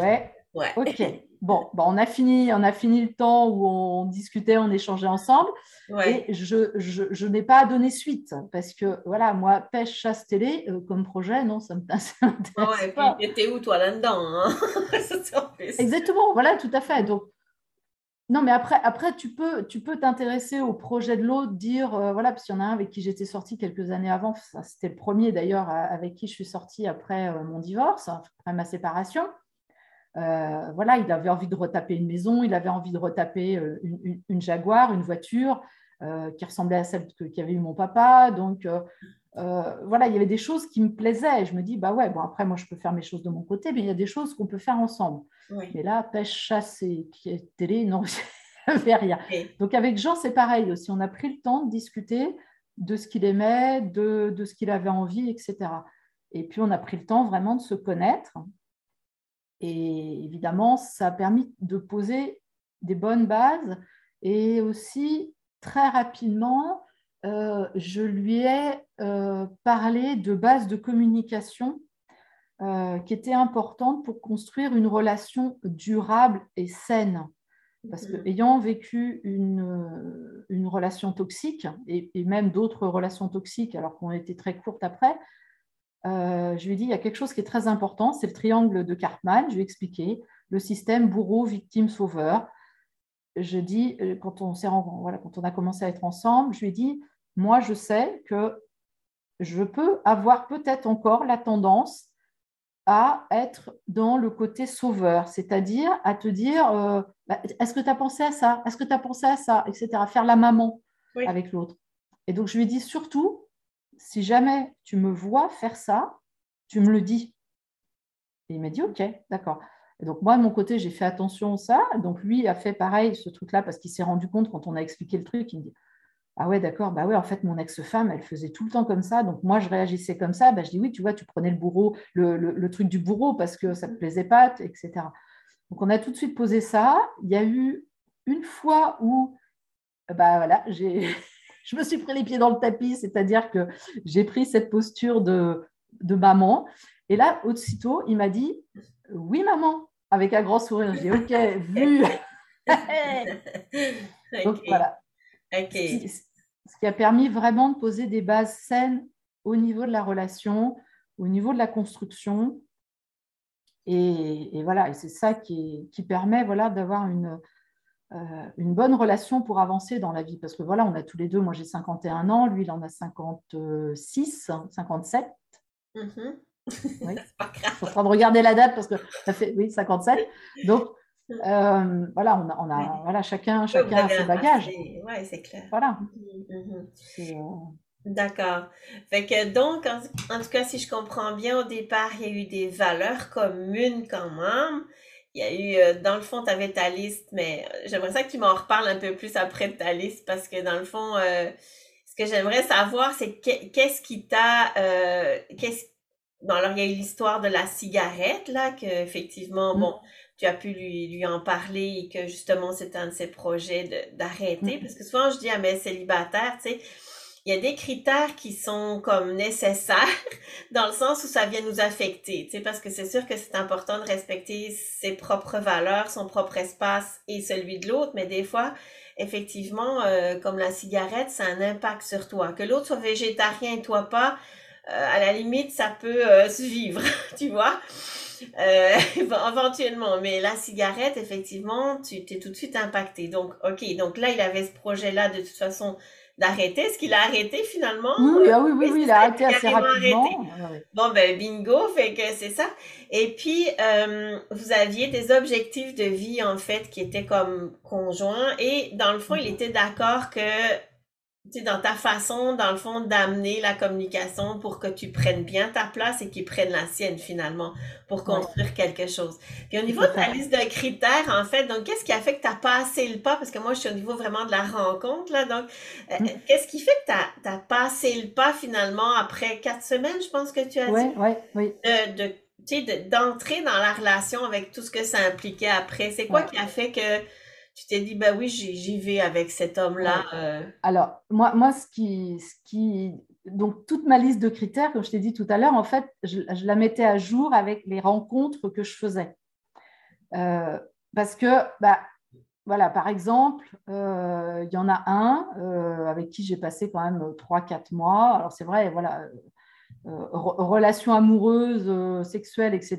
ouais, Ok. Bon, on, a fini, on a fini le temps où on discutait, on échangeait ensemble. Et je, je, n'ai pas donné suite parce que, voilà, moi, pêche, chasse, télé, euh, comme projet, non, ça me ouais, pas. Et puis, où, toi, là-dedans hein? Exactement, voilà, tout à fait. Donc, non, mais après, après tu peux tu peux t'intéresser au projet de l'autre, dire, euh, voilà, parce qu'il y en a un avec qui j'étais sortie quelques années avant, c'était le premier d'ailleurs avec qui je suis sortie après euh, mon divorce, après ma séparation. Euh, voilà, il avait envie de retaper une maison, il avait envie de retaper euh, une, Jaguar, une voiture euh, qui ressemblait à celle qu'avait eu mon papa. Donc, voilà, il y avait des choses qui me plaisaient. je me dis, bah ouais, bon, après, moi, je peux faire mes choses de mon côté, mais il y a des choses qu'on peut faire ensemble. Mais là, pêche, chasse et télé, non, je rien. Donc, avec Jean, c'est pareil aussi. On a pris le temps de discuter de ce qu'il aimait, de, de ce qu'il avait envie, etc. Et puis, on a pris le temps vraiment de se connaître. Et évidemment, ça a permis de poser des bonnes bases. Et aussi, très rapidement, euh, je lui ai euh, parlé de bases de communication euh, qui étaient importantes pour construire une relation durable et saine. Parce que, ayant vécu une, une relation toxique, et, et même d'autres relations toxiques, alors qu'on était très courtes après, euh, je lui ai dit, il y a quelque chose qui est très important, c'est le triangle de Cartman. Je lui ai expliqué le système bourreau, victime, sauveur. Je dis, euh, quand on, voilà, quand on a commencé à être ensemble, je lui ai dit, moi, je sais que je peux avoir peut-être encore la tendance à être dans le côté sauveur, c'est-à-dire à te dire, euh, bah, est-ce que tu as pensé à ça? Est-ce que tu as pensé à ça? Etc. Faire la maman avec l'autre. Et donc, je lui ai dit surtout, si jamais tu me vois faire ça, tu me le dis. Et il m'a dit, OK, d'accord. donc, moi, de mon côté, j'ai fait attention à ça. Donc, lui a fait pareil, ce truc-là, parce qu'il s'est rendu compte quand on a expliqué le truc, il me dit Ah ouais, d'accord, bah ouais, en fait, mon ex-femme, elle faisait tout le temps comme ça. Donc, moi, je réagissais comme ça. Bah, je dis Oui, tu vois, tu prenais le bourreau, le, truc du bourreau parce que ça ne te plaisait pas, etc. Donc, on a tout de suite posé ça. Il y a eu une fois où, bah voilà, j'ai. Je me suis pris les pieds dans le tapis, c'est-à-dire que j'ai pris cette posture de, de maman. Et là, aussitôt, il m'a dit Oui, maman avec un grand sourire. J'ai OK, vu. Donc voilà. Ce, qui, a permis vraiment de poser des bases saines au niveau de la relation, au niveau de la construction. Et, voilà, et c'est ça qui, permet voilà, d'avoir une, une bonne relation pour avancer dans la vie. Parce que voilà, on a tous les deux, moi j'ai 51 ans, lui il en a 56, 57. Oui. je suis en train de regarder la date parce que ça fait oui, 57. Donc, euh, voilà, on a, on a voilà, chacun, chacun a ses bagages. Oui, c'est clair. Voilà. Mm-hmm. Euh, D'accord. Fait que donc, en, tout cas, si je comprends bien, au départ, il y a eu des valeurs communes quand même. Il y a eu, euh, dans le fond, tu avais ta liste, mais j'aimerais ça que tu m'en reparles un peu plus après de ta liste parce que dans le fond, ce que j'aimerais savoir, c'est qu'est-ce qui t'a, qu'est-ce Bon, alors, il y a eu l'histoire de la cigarette, là, que effectivement, mm. bon, tu as pu lui, lui en parler et que justement, c'est un de ses projets d'arrêter. Mm. Parce que souvent, je dis à mes célibataires, tu sais, il y a des critères qui sont comme nécessaires dans le sens où ça vient nous affecter, tu sais, parce que c'est sûr que c'est important de respecter ses propres valeurs, son propre espace et celui de l'autre, mais des fois, effectivement, euh, comme la cigarette, ça a un impact sur toi. Que l'autre soit végétarien et toi pas, euh, à la limite, ça peut euh, suivre, tu vois? Euh, éventuellement, mais la cigarette, effectivement, tu t'es tout de suite impacté. Donc, ok, donc là, il avait ce projet-là de toute façon d'arrêter. Est-ce qu'il a arrêté finalement? Oui, ah oui, oui, oui, il a arrêté assez rapidement. Bon, ben bingo, fait que c'est ça. Et puis, vous aviez des objectifs de vie, en fait, qui étaient comme conjoints. Et dans le fond, il mhm. était d'accord que dans ta façon, dans le fond, d'amener la communication pour que tu prennes bien ta place et qu'ils prennent la sienne finalement pour construire quelque chose. Puis au niveau de ta liste de critères, en fait, donc qu'est-ce qui a fait que tu as passé le pas? Parce que moi, je suis au niveau vraiment de la rencontre, là. Donc, euh, mm. qu'est-ce qui fait que tu as, passé le pas finalement après quatre semaines, je pense que tu as dit? Oui, oui, De, d'entrer dans la relation avec tout ce que ça impliquait après. C'est quoi qui a fait que tu t'es dit, bah oui, j'y vais avec cet homme-là. Euh. Alors, moi, moi ce, qui, ce qui. Donc, toute ma liste de critères, comme je t'ai dit tout à l'heure, en fait, je, la mettais à jour avec les rencontres que je faisais. Euh, parce que, bah, voilà, par exemple, euh, il y en a un avec qui j'ai passé quand même 3-4 mois. Alors, c'est vrai, voilà, relations amoureuses, sexuelles, etc.,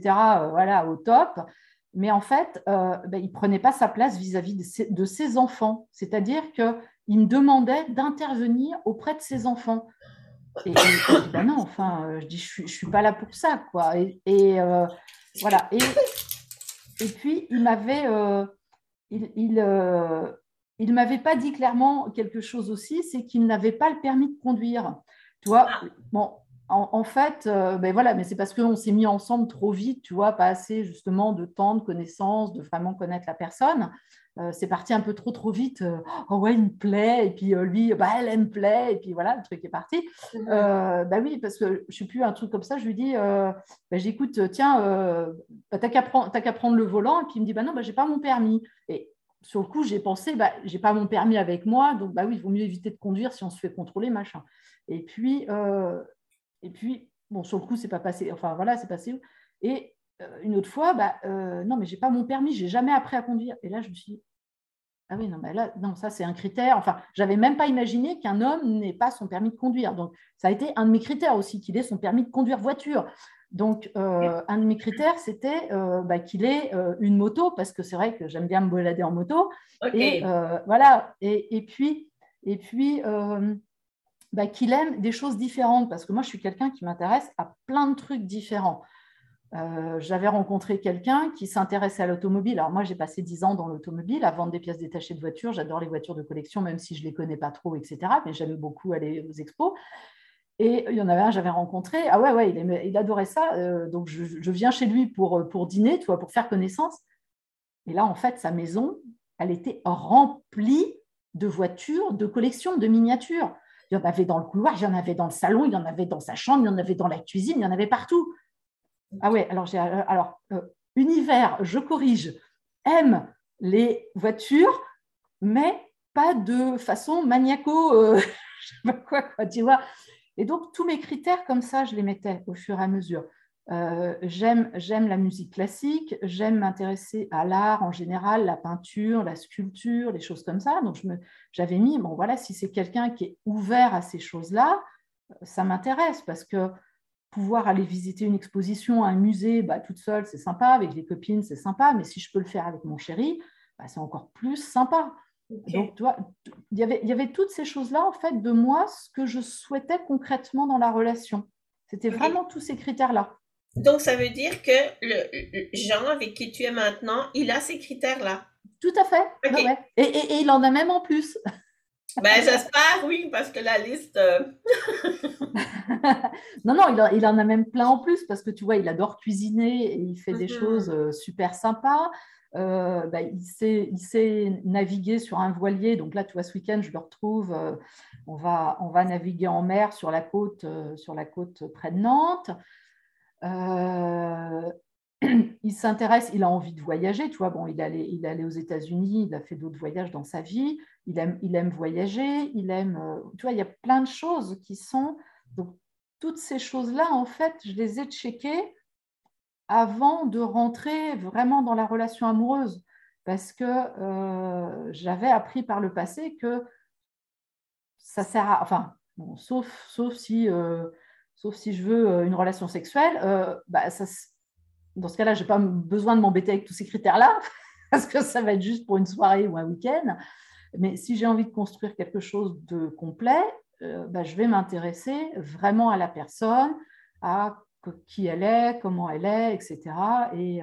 voilà, au top mais en fait, euh, ben, il ne prenait pas sa place vis-à-vis de, ses, enfants. C'est-à-dire qu'il me demandait d'intervenir auprès de ses enfants. Et, ben non, enfin, euh, je dis, je ne suis, pas là pour ça, quoi. Et, euh, voilà. Et, puis, il m'avait... il, m'avait pas dit clairement quelque chose aussi, c'est qu'il n'avait pas le permis de conduire. Tu vois, en, fait, euh, ben voilà, mais c'est parce qu'on s'est mis ensemble trop vite, tu vois, pas assez justement de temps, de connaissances, de vraiment connaître la personne. Euh, c'est parti un peu trop trop vite. Euh, oh ouais, il me plaît, et puis lui, bah, elle, me plaît, et puis voilà, le truc est parti. Bah oui, parce que je suis plus un truc comme ça. Je lui dis, bah, j'écoute, tiens, bah, t'as qu'à prendre, prendre, le volant, et puis il me dit, bah non, bah j'ai pas mon permis. Et sur le coup, j'ai pensé, bah j'ai pas mon permis avec moi, donc bah oui, il vaut mieux éviter de conduire si on se fait contrôler, machin. Et puis, et puis, bon, sur le coup, c'est pas passé. Enfin, voilà, c'est passé. Et euh, une autre fois, bah, euh, non, mais j'ai pas mon permis, j'ai jamais appris à conduire. Et là, je me suis dit, ah oui, non, mais là, non, ça, c'est un critère. Enfin, j'avais même pas imaginé qu'un homme n'ait pas son permis de conduire. Donc, ça a été un de mes critères aussi, qu'il ait son permis de conduire voiture. Donc, euh, un de mes critères, c'était bah, qu'il ait une moto, parce que c'est vrai que j'aime bien me balader en moto. Et voilà. Et, et, puis, et puis bah, qu'il aime des choses différentes, parce que moi, je suis quelqu'un qui m'intéresse à plein de trucs différents. Euh, j'avais rencontré quelqu'un qui s'intéressait à l'automobile. Alors moi, j'ai passé dix ans dans l'automobile à vendre des pièces détachées de voitures. J'adore les voitures de collection, même si je ne les connais pas trop, etc. Mais j'aime beaucoup aller aux expos. Et il y en avait un, j'avais rencontré. Ah ouais, ouais, il, adorait ça. Euh, donc, je, viens chez lui pour, pour dîner, tu vois, pour faire connaissance. Et là, en fait, sa maison, elle était remplie de voitures, de collections, de miniatures. Il y en avait dans le couloir, il y en avait dans le salon, il y en avait dans sa chambre, il y en avait dans la cuisine, il y en avait partout. Ah ouais, alors, euh, alors euh, univers, je corrige, aime les voitures, mais pas de façon maniaco, euh, je sais pas quoi, quoi, tu vois. Et donc, tous mes critères comme ça, je les mettais au fur et à mesure. Euh, j'aime, j'aime la musique classique, j'aime m'intéresser à l'art en général, la peinture, la sculpture, les choses comme ça. Donc, j'avais mis, bon voilà, si c'est quelqu'un qui est ouvert à ces choses-là, ça m'intéresse parce que pouvoir aller visiter une exposition, un musée, bah, toute seule, c'est sympa, avec des copines, c'est sympa, mais si je peux le faire avec mon chéri, bah, c'est encore plus sympa. Donc, tu vois, il y avait, il y avait toutes ces choses-là, en fait, de moi, ce que je souhaitais concrètement dans la relation. C'était vraiment tous ces critères-là. Donc, ça veut dire que le, Jean avec qui tu es maintenant, il a ces critères-là. Tout à fait. Et, et, il en a même en plus. Ben, j'espère, oui, parce que la liste. Euh, non, non, il, il, en a même plein en plus parce que tu vois, il adore cuisiner et il fait des mhm. choses euh, super sympas. Euh, bah, il, sait, il, sait, naviguer sur un voilier. Donc là, tu vois, ce week-end, je le retrouve. on, va, on va naviguer en mer sur la côte, sur la côte près de Nantes. Euh, il s'intéresse, il a envie de voyager, tu vois, bon, il allé, il est aux États-Unis, il a fait d'autres voyages dans sa vie, il aime, il aime voyager, il aime, euh, tu vois, il y a plein de choses qui sont, donc toutes ces choses-là, en fait, je les ai checkées avant de rentrer vraiment dans la relation amoureuse, parce que euh, j'avais appris par le passé que ça sert à, enfin, sauf, sauf si sauf si je veux euh, une relation sexuelle, euh, bah, dans ce cas-là, je n'ai pas besoin de m'embêter avec tous ces critères-là, parce que ça va être juste pour une soirée ou un week-end. Mais si j'ai envie de construire quelque chose de complet, euh, bah, je vais m'intéresser vraiment à la personne, à qui elle est, comment elle est, etc. Et,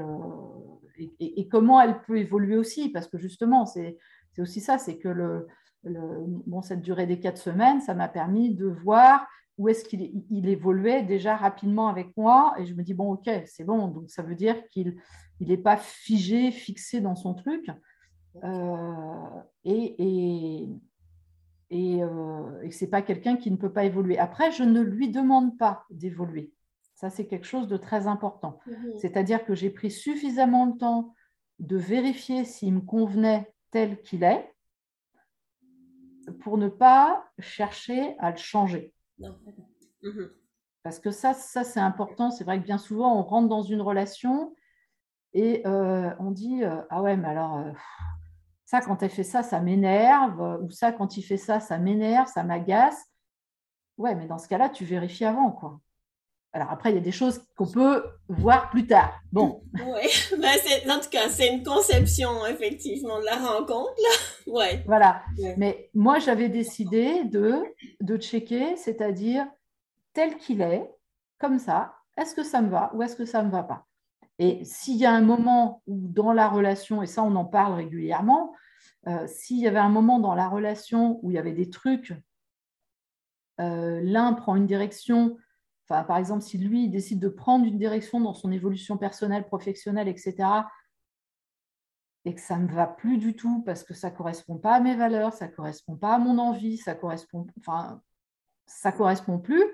et, comment elle peut évoluer aussi, parce que justement, c'est aussi ça, c'est que le, bon, cette durée des quatre semaines, ça m'a permis de voir où est-ce qu'il il évoluait déjà rapidement avec moi et je me dis bon ok c'est bon. Donc ça veut dire qu'il n'est pas figé fixé dans son truc. Euh, et et, et, euh, c'est pas quelqu'un qui ne peut pas évoluer. Après je ne lui demande pas d'évoluer. Ça c'est quelque chose de très important. Mhm. c'est-à-dire que j'ai pris suffisamment le temps de vérifier s'il me convenait tel qu'il est pour ne pas chercher à le changer Mhm. Parce que ça, ça c'est important. C'est vrai que bien souvent, on rentre dans une relation et euh, on dit euh, Ah ouais, mais alors, euh, ça, quand elle fait ça, ça m'énerve. Ou ça, quand il fait ça, ça m'énerve, ça m'agace. Ouais, mais dans ce cas-là, tu vérifies avant, quoi. Alors après, il y a des choses qu'on peut voir plus tard. Bon. Oui, ben, en tout cas, c'est une conception, effectivement, de la rencontre. Là. Ouais. Voilà. Mais moi, j'avais décidé de, de checker, c'est-à-dire tel qu'il est, comme ça, est-ce que ça me va ou est-ce que ça ne me va pas? Et s'il y a un moment où dans la relation, et ça on en parle régulièrement, euh, s'il y avait un moment dans la relation où il y avait des trucs, euh, l'un prend une direction, enfin, par exemple si lui décide de prendre une direction dans son évolution personnelle, professionnelle, etc., et que ça ne me va plus du tout parce que ça ne correspond pas à mes valeurs, ça ne correspond pas à mon envie, ça correspond, enfin, ça correspond plus,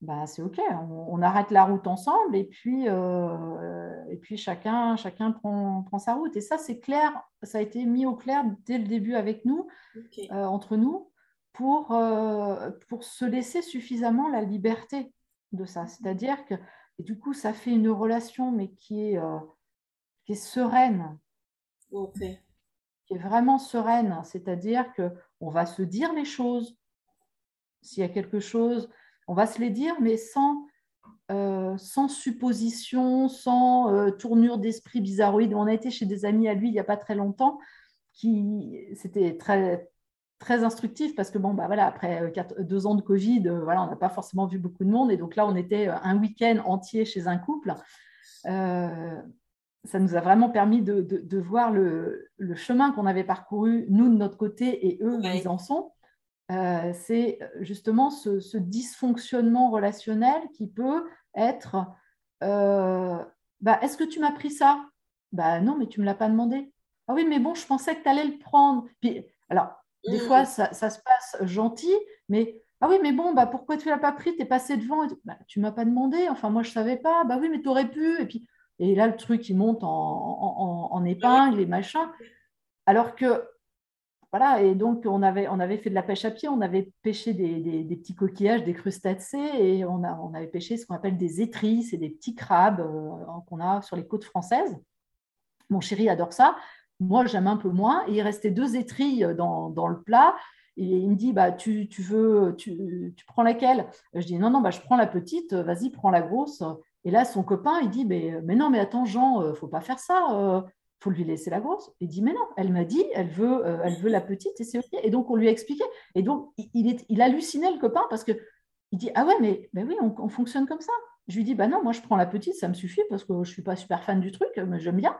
bah, c'est OK, on, arrête la route ensemble et puis, euh, et puis chacun, chacun prend, prend, sa route. Et ça, c'est clair, ça a été mis au clair dès le début avec nous, euh, entre nous, pour, euh, pour se laisser suffisamment la liberté de ça. C'est-à-dire que, et du coup, ça fait une relation, mais qui est, qui est sereine. Qui est vraiment sereine. C'est-à-dire qu'on va se dire les choses. S'il y a quelque chose on va se les dire, mais sans, euh, sans supposition, sans euh, tournure d'esprit bizarroïde. On a été chez des amis à lui il n'y a pas très longtemps, qui c'était très très instructif parce que bon bah voilà après euh, deux ans de Covid voilà on n'a pas forcément vu beaucoup de monde. Et donc là on était un week-end entier chez un couple. Ça nous a vraiment permis de, voir le, chemin qu'on avait parcouru nous de notre côté et eux où ils en sont. Euh, c'est justement ce, dysfonctionnement relationnel qui peut être euh, bah, Est-ce que tu m'as pris ça? Bah, Non, mais tu ne me l'as pas demandé. Ah oui, mais bon, je pensais que tu allais le prendre. Puis, alors, des fois, ça, se passe gentil, mais ah oui, mais bon, bah, pourquoi tu ne l'as pas pris? Tu es passé devant. Bah, tu ne m'as pas demandé. Enfin, moi, je ne savais pas. Bah oui, mais tu aurais pu. Et puis, et là, le truc, il monte en, en épingle et machin. Alors que voilà, et donc on avait, on avait fait de la pêche à pied, on avait pêché des, petits coquillages, des crustacés, et on, a, on avait pêché ce qu'on appelle des étris, c'est des petits crabes euh, qu'on a sur les côtes françaises. Mon chéri adore ça. Moi, j'aime un peu moins. il restait deux étris dans, le plat. Et il me dit, bah, tu, veux, tu, prends laquelle? Je dis, non, non, bah, je prends la petite, vas-y, prends la grosse. Et là, son copain, il dit, mais, mais non, mais attends, Jean, euh, faut pas faire ça. Euh, faut lui laisser la grosse. Il dit, mais non, elle m'a dit, elle veut, euh, elle veut la petite et c'est OK. Et donc, on lui a expliqué. Et donc, il, est, il hallucinait le copain parce que il dit, ah ouais, mais ben oui, on, fonctionne comme ça. Je lui dis, bah non, moi, je prends la petite, ça me suffit parce que je ne suis pas super fan du truc, mais j'aime bien.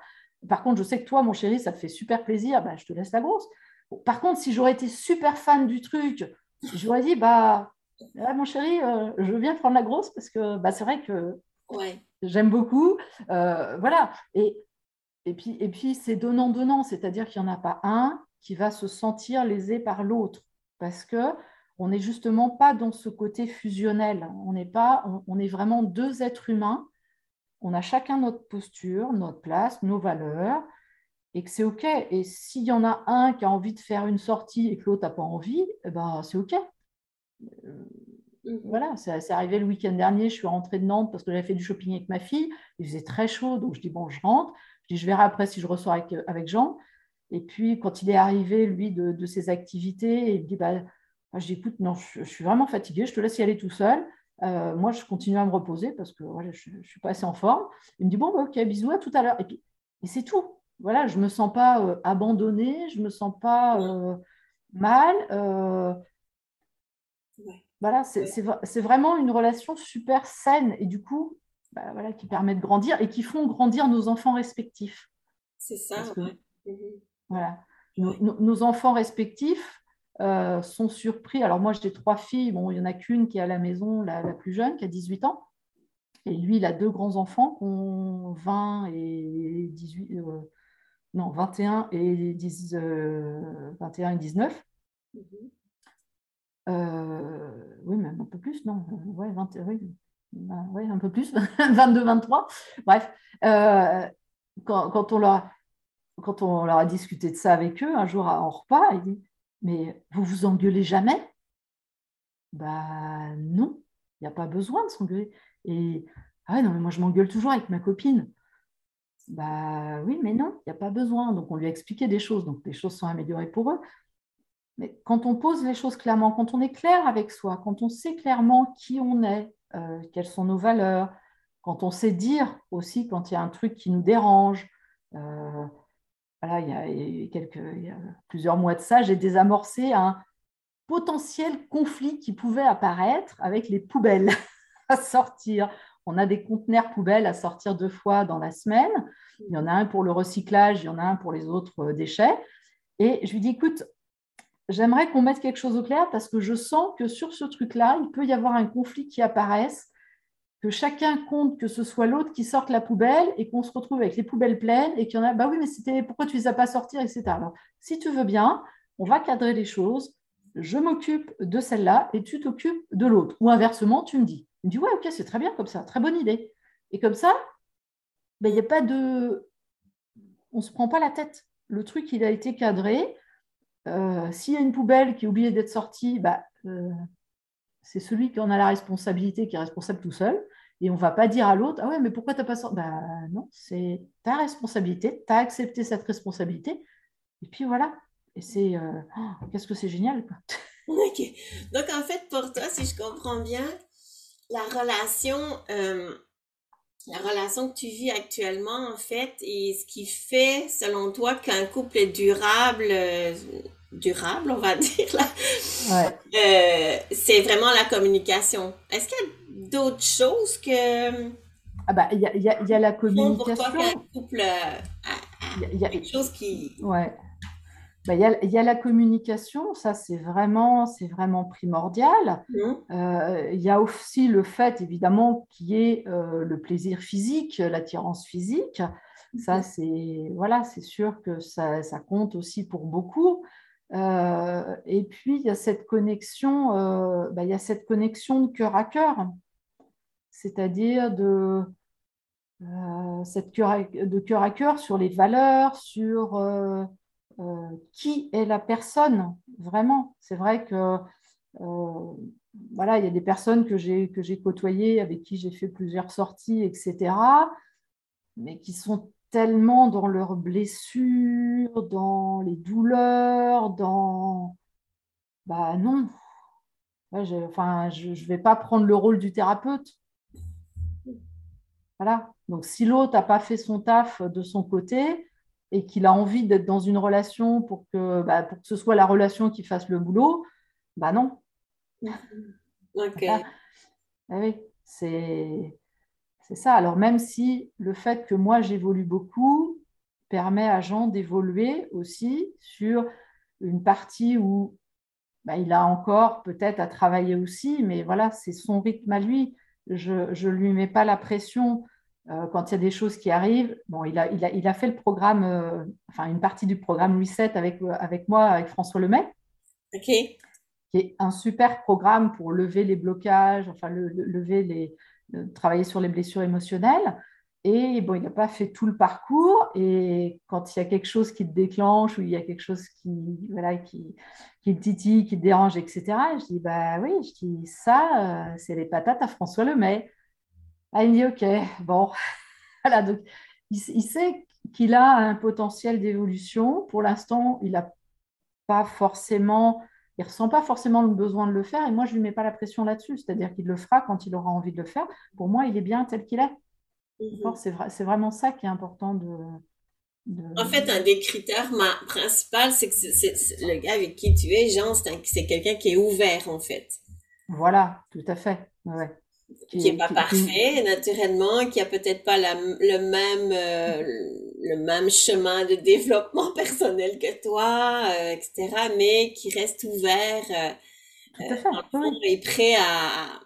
Par contre, je sais que toi, mon chéri, ça te fait super plaisir, bah, je te laisse la grosse. Par contre, si j'aurais été super fan du truc, j'aurais dit, bah, mon chéri, euh, je veux bien prendre la grosse parce que bah, c'est vrai que ouais. j'aime beaucoup. Euh, voilà. Et et puis, et puis c'est donnant-donnant, c'est-à-dire qu'il n'y en a pas un qui va se sentir lésé par l'autre, parce que on n'est justement pas dans ce côté fusionnel. On n'est pas, on, est vraiment deux êtres humains. On a chacun notre posture, notre place, nos valeurs, et que c'est ok. Et s'il y en a un qui a envie de faire une sortie et que l'autre n'a pas envie, eh ben c'est ok. Euh, mhm. voilà, c'est arrivé le week-end dernier. Je suis rentrée de Nantes parce que j'avais fait du shopping avec ma fille. Il faisait très chaud, donc je dis bon, je rentre. Je je verrai après si je ressors avec, euh, avec Jean. Et puis, quand il est arrivé, lui, de, ses activités, il me dit, bah, je dis, écoute, non, je, suis vraiment fatiguée, je te laisse y aller tout seul. Euh, moi, je continue à me reposer parce que voilà, je ne suis pas assez en forme. Il me dit, bon, bah, ok, bisous, à tout à l'heure. Et puis, et c'est tout. Voilà, je ne me sens pas euh, abandonnée, je ne me sens pas mal. Voilà, c'est vraiment une relation super saine. Et du coup, bah, voilà, qui permettent de grandir et qui font grandir nos enfants respectifs. C'est ça. Mhm. Voilà. Nos, enfants respectifs euh, sont surpris. Alors moi, j'ai trois filles. Bon, il n'y en a qu'une qui est à la maison, la, plus jeune, qui a 18 ans. Et lui, il a deux grands-enfants qui ont 20 et 18... Euh, non, 21 et, 10, 21 et 19. Mhm. Euh, oui, même un peu plus, non ouais, 20, oui, bah, oui, un peu plus, 22, 23. Bref, euh, quand, on leur, quand on leur a discuté de ça avec eux, un jour en repas, il dit Mais vous vous engueulez jamais? Bah non, il n'y a pas besoin de s'engueuler. Et ah non, mais moi je m'engueule toujours avec ma copine. Bah oui, mais non, il n'y a pas besoin. Donc on lui a expliqué des choses, donc les choses sont améliorées pour eux. Mais quand on pose les choses clairement, quand on est clair avec soi, quand on sait clairement qui on est, euh, quelles sont nos valeurs, quand on sait dire aussi quand il y a un truc qui nous dérange. Euh, il y, a, plusieurs mois de ça, j'ai désamorcé un potentiel conflit qui pouvait apparaître avec les poubelles à sortir. On a des conteneurs poubelles à sortir deux fois dans la semaine. Il y en a un pour le recyclage, il y en a un pour les autres euh, déchets. Et je lui dis, écoute, j'aimerais qu'on mette quelque chose au clair parce que je sens que sur ce truc-là, il peut y avoir un conflit qui apparaisse, que chacun compte que ce soit l'autre qui sorte la poubelle et qu'on se retrouve avec les poubelles pleines et qu'il y en a, bah oui, mais c'était pourquoi tu ne les as pas sorties, etc. Alors, si tu veux bien, on va cadrer les choses. Je m'occupe de celle-là et tu t'occupes de l'autre. Ou inversement, tu me dis. Il me dit, ouais, ok, c'est très bien comme ça, très bonne idée. Et comme ça, ben, il n'y a pas de. On ne se prend pas la tête. Le truc, il a été cadré. Euh, s'il y a une poubelle qui est oubliée d'être sortie, bah, euh, c'est celui qui en a la responsabilité qui est responsable tout seul. Et on ne va pas dire à l'autre, ah ouais, mais pourquoi tu n'as pas sorti? Bah, Non, c'est ta responsabilité, tu as accepté cette responsabilité. Et puis voilà. Et c'est. Euh, oh, qu'est-ce que c'est génial. ok. Donc en fait, pour toi, si je comprends bien, la relation la relation que tu vis actuellement, en fait, et ce qui fait, selon toi, qu'un couple est durable, euh, durable, on va dire, là, euh, c'est vraiment la communication. Est-ce qu'il y a d'autres choses que... Ah bah, il y a, y, y a, la communication. Pour toi, couple euh, il y a quelque chose qui... Ouais. bah, il y, a, la communication, ça c'est vraiment, c'est vraiment primordial. Mmh. Euh, il y a aussi le fait, évidemment, qui est euh, le plaisir physique, l'attirance physique. Ça, c'est voilà, c'est sûr que ça, ça, compte aussi pour beaucoup. Euh, et puis il y a cette connexion, bah, il y a cette connexion de cœur à cœur, c'est-à-dire de cette cœur de cœur à cœur sur les valeurs, sur euh, qui est la personne vraiment. C'est vrai que euh, voilà, il y a des personnes que j'ai que j'ai côtoyées, avec qui j'ai fait plusieurs sorties, etc., mais qui sont tellement dans leurs blessures, dans les douleurs, dans bah non. enfin, je ne vais pas prendre le rôle du thérapeute. Voilà. Donc, si l'autre n'a pas fait son taf de son côté, et qu'il a envie d'être dans une relation pour que, bah, pour que ce soit la relation qui fasse le boulot, bah non. Ok. Ah oui, c'est ça. Alors même si le fait que moi j'évolue beaucoup permet à Jean d'évoluer aussi sur une partie où bah, il a encore peut-être à travailler aussi, mais voilà, c'est son rythme à lui. Je ne lui mets pas la pression euh, quand il y a des choses qui arrivent. Bon, il a, il a, il a fait le programme, euh, enfin une partie du programme Reset avec, avec moi, avec François Lemay. OK. Qui est un super programme pour lever les blocages, enfin le, lever les, travailler sur les blessures émotionnelles. Et bon, il n'a pas fait tout le parcours. Et quand il y a quelque chose qui te déclenche ou il y a quelque chose qui, voilà, qui, qui te titille, qui te dérange, etc., je dis, bah oui, je dis, ça, euh, c'est les patates à François Lemay. Ah, il dit OK, bon. voilà, donc il, sait qu'il a un potentiel d'évolution. Pour l'instant, il n'a pas forcément, il ressent pas forcément le besoin de le faire. Et moi, je ne lui mets pas la pression là-dessus. C'est-à-dire qu'il le fera quand il aura envie de le faire. Pour moi, il est bien tel qu'il est. Mhm. C'est vraiment ça qui est important de, En fait, un des critères principaux, c'est que le gars avec qui tu es, Jean, c'est quelqu'un qui est ouvert, en fait. Voilà, tout à fait. Ouais qui n'est pas parfait naturellement, qui a peut-être pas le même euh, le même chemin de développement personnel que toi, euh, etc. Mais qui reste ouvert, euh, euh est prêt à,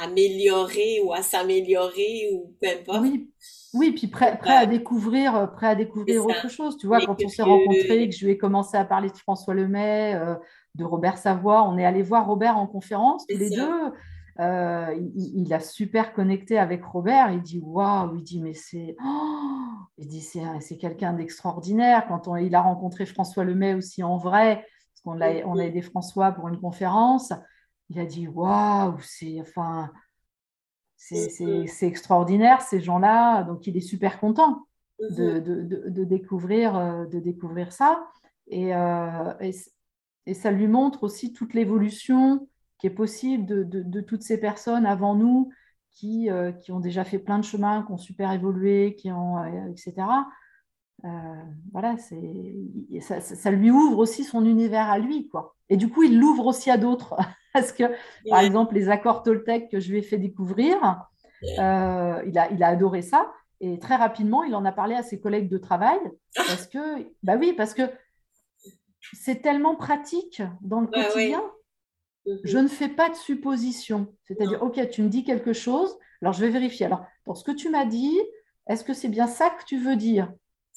à, améliorer ou à s'améliorer ou peu importe. Oui, oui, puis prêt, prêt à découvrir, prêt à découvrir autre chose. Tu vois, quand on s'est rencontrés, que je lui ai commencé à parler de François Lemay, de Robert Savoie, on est allé voir Robert en conférence tous les deux. Euh, il, a super connecté avec Robert. Il dit waouh, il dit mais c'est, oh! il dit c'est, quelqu'un d'extraordinaire. Quand on, il a rencontré François Lemay aussi en vrai, parce qu'on a, on a aidé François pour une conférence, il a dit waouh, c'est enfin c'est, extraordinaire ces gens-là. Donc il est super content de, de, découvrir euh, de découvrir ça et, euh, et, et ça lui montre aussi toute l'évolution qui est possible de, toutes ces personnes avant nous qui, euh, qui, ont déjà fait plein de chemins, qui ont super évolué, qui ont, euh, etc. Euh, voilà, ça, ça, lui ouvre aussi son univers à lui, quoi. Et du coup, il l'ouvre aussi à d'autres. Parce que, par exemple, les accords Toltec que je lui ai fait découvrir, il, a, il a adoré ça. Et très rapidement, il en a parlé à ses collègues de travail. Parce que, bah oui, parce que c'est tellement pratique dans le quotidien. Je ne fais pas de supposition. C'est-à-dire, OK, tu me dis quelque chose, alors je vais vérifier. Alors, dans ce que tu m'as dit, est-ce que c'est bien ça que tu veux dire?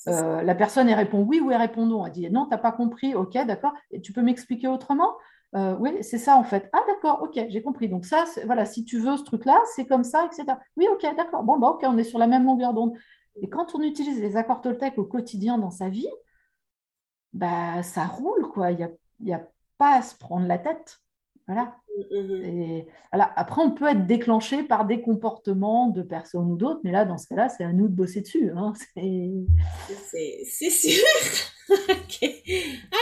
Euh, La personne, elle répond oui ou elle répond non. Elle dit non, tu n'as pas compris, OK, d'accord. Et tu peux m'expliquer autrement? Euh, Oui, c'est ça en fait. Ah, d'accord, OK, j'ai compris. Donc, ça, voilà, si tu veux ce truc-là, c'est comme ça, etc. Oui, OK, d'accord. Bon, bah, OK, on est sur la même longueur d'onde. Et quand on utilise les accords Toltec au quotidien dans sa vie, bah, ça roule, quoi. Il n'y a, a pas à se prendre la tête. Voilà. Mmh, mmh. Et, voilà. Après, on peut être déclenché par des comportements de personnes ou d'autres, mais là, dans ce cas-là, c'est à nous de bosser dessus. Hein. C'est sûr. ok,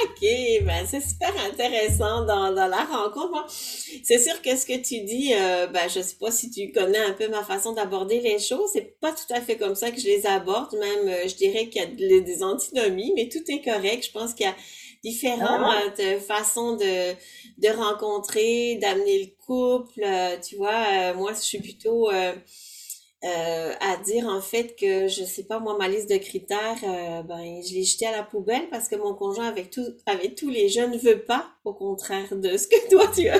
ok, ben c'est super intéressant dans, dans la rencontre. C'est sûr que ce que tu dis, euh, ben je sais pas si tu connais un peu ma façon d'aborder les choses. C'est pas tout à fait comme ça que je les aborde. Même, euh, je dirais qu'il y a des antinomies, mais tout est correct. Je pense qu'il y a différentes ah façons de, de rencontrer, d'amener le couple. Euh, tu vois, euh, moi, je suis plutôt... Euh, à dire en fait que je sais pas moi ma liste de critères euh, ben je l'ai jeté à la poubelle parce que mon conjoint avec tout avec tous les jeunes ne veut pas au contraire de ce que toi tu as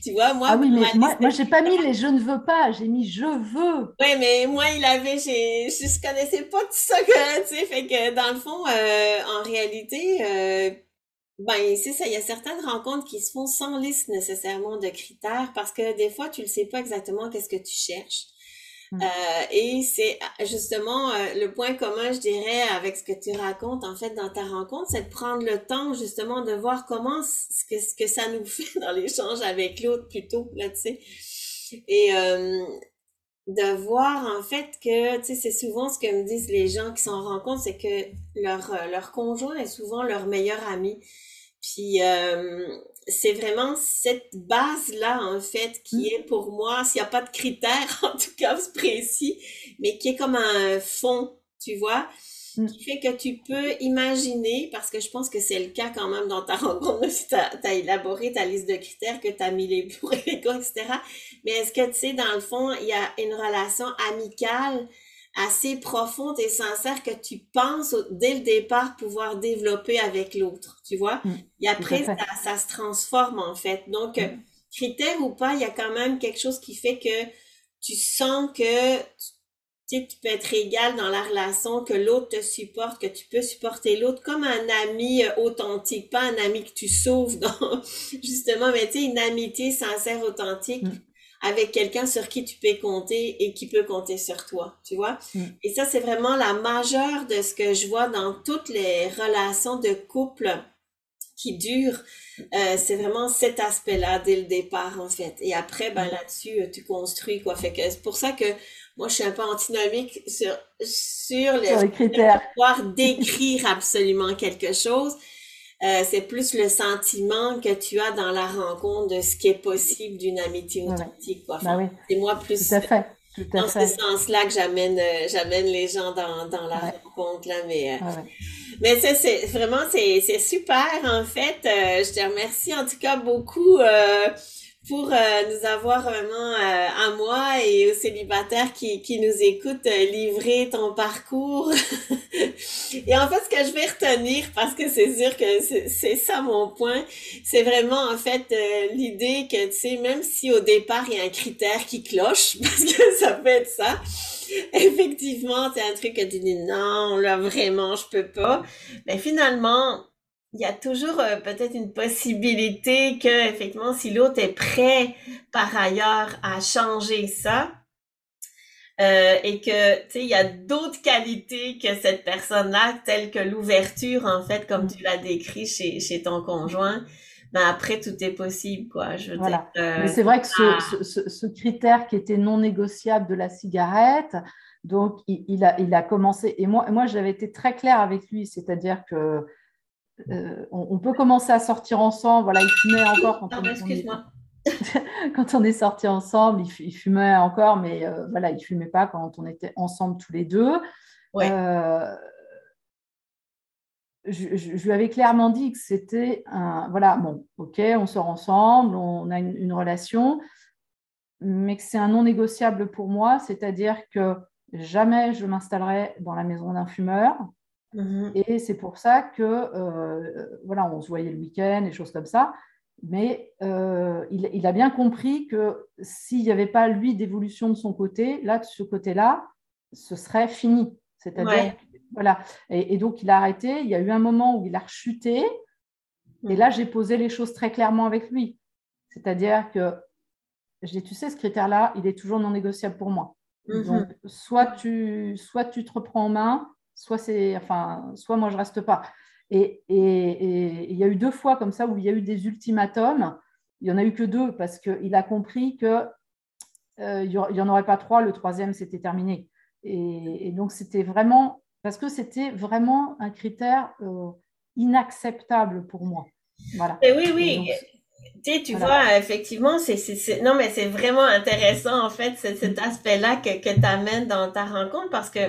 tu vois moi ah oui mais moi, moi j'ai pas mis les je ne veux pas j'ai mis je veux oui mais moi il avait j'ai je connaissais pas tout ça que tu sais fait que dans le fond euh, en réalité euh, ben, c'est ça, il y a certaines rencontres qui se font sans liste nécessairement de critères parce que des fois, tu ne sais pas exactement qu'est-ce que tu cherches. Mm. Euh, et c'est justement euh, le point commun, je dirais, avec ce que tu racontes en fait dans ta rencontre, c'est de prendre le temps justement de voir comment ce que, ce que ça nous fait dans l'échange avec l'autre plutôt, là, tu sais. Et euh, de voir en fait que, tu sais, c'est souvent ce que me disent les gens qui s'en rendent compte, c'est que leur, leur conjoint est souvent leur meilleur ami. Puis c'est vraiment cette base-là, en fait, qui mm. est pour moi, s'il n'y a pas de critères, en tout cas précis, mais qui est comme un fond, tu vois, mm. qui fait que tu peux imaginer, parce que je pense que c'est le cas quand même dans ta rencontre, si tu as, élaboré ta liste de critères, que tu as mis les pour et les contre, etc. Mais est-ce que, tu sais, dans le fond, il y a une relation amicale assez profonde et sincère que tu penses dès le départ pouvoir développer avec l'autre, tu vois? Mm. et après, ça, ça, se transforme en fait. Donc, mm. euh, critère ou pas, il y a quand même quelque chose qui fait que tu sens que tu, tu peux être égal dans la relation, que l'autre te supporte, que tu peux supporter l'autre comme un ami euh, authentique, pas un ami que tu sauves dans, justement, mais tu sais, une amitié sincère, authentique. Mm avec quelqu'un sur qui tu peux compter et qui peut compter sur toi, tu vois? Mm. Et ça, c'est vraiment la majeure de ce que je vois dans toutes les relations de couple qui durent. Euh, c'est vraiment cet aspect-là dès le départ, en fait. Et après, ben mm. là-dessus, euh, tu construis, quoi. Fait que c'est pour ça que moi, je suis un peu antinomique sur, sur les, sur les critères. Pouvoir décrire absolument quelque chose euh, c'est plus le sentiment que tu as dans la rencontre de ce qui est possible d'une amitié authentique. Quoi. Bah c'est moi plus Tout à fait. Tout à dans ce sens-là que j'amène euh, j'amène les gens dans, dans la rencontre là mais euh, mais ça c'est vraiment c'est c'est super en fait je te remercie en tout cas beaucoup pour euh, nous avoir vraiment euh, à moi et aux célibataires qui, qui nous écoutent euh, livrer ton parcours. et en fait, ce que je vais retenir, parce que c'est sûr que c'est ça mon point, c'est vraiment en fait l'idée que, tu sais, même si au départ, il y a un critère qui cloche, parce que ça peut être ça, effectivement, c'est un truc que tu dis non, là vraiment, je peux pas. Mais finalement, il y a toujours euh, peut-être une possibilité que, effectivement, si l'autre est prêt par ailleurs à changer ça, euh, et que, tu sais, il y a d'autres qualités que cette personne-là, telles que l'ouverture, en fait, comme tu l'as décrit chez, chez ton conjoint, ben après, tout est possible, quoi. Je veux dire, euh, Mais c'est vrai que ce, ce, ce, critère qui était non négociable de la cigarette, donc il, il, a, il a commencé, et moi, moi j'avais été très claire avec lui, c'est-à-dire que euh, on, peut commencer à sortir ensemble. Voilà, il fumait encore quand, on, est, quand on est sorti ensemble. Il, fumait encore, mais euh, voilà, il fumait pas quand on était ensemble tous les deux. Euh, je, lui avais clairement dit que c'était un. Voilà, bon, ok, on sort ensemble, on a une relation, mais que c'est un non négociable pour moi, c'est-à-dire que jamais je m'installerai dans la maison d'un fumeur. Mmh et c'est pour ça que, euh, voilà, on se voyait le week-end et choses comme ça. Mais euh, il, a bien compris que s'il n'y avait pas, lui, d'évolution de son côté, là, de ce côté-là, ce serait fini. C'est-à-dire, voilà. Et, donc, il a arrêté. Il y a eu un moment où il a rechuté. Et là, j'ai posé les choses très clairement avec lui. C'est-à-dire que, je dis, tu sais, ce critère-là, il est toujours non négociable pour moi. Mmh donc, soit tu, soit tu te reprends en main, soit c'est, enfin, soit moi je reste pas. Et il y a eu deux fois comme ça où il y a eu des ultimatums. Il y en a eu que deux parce qu'il a compris que euh, il y en aurait pas trois. Le troisième c'était terminé. Et, donc c'était vraiment parce que c'était vraiment un critère euh, inacceptable pour moi. Voilà. Et oui, oui. tu, tu vois, effectivement, c'est, non, mais c'est vraiment intéressant, en fait, cet aspect-là que, que tu amènes dans ta rencontre parce que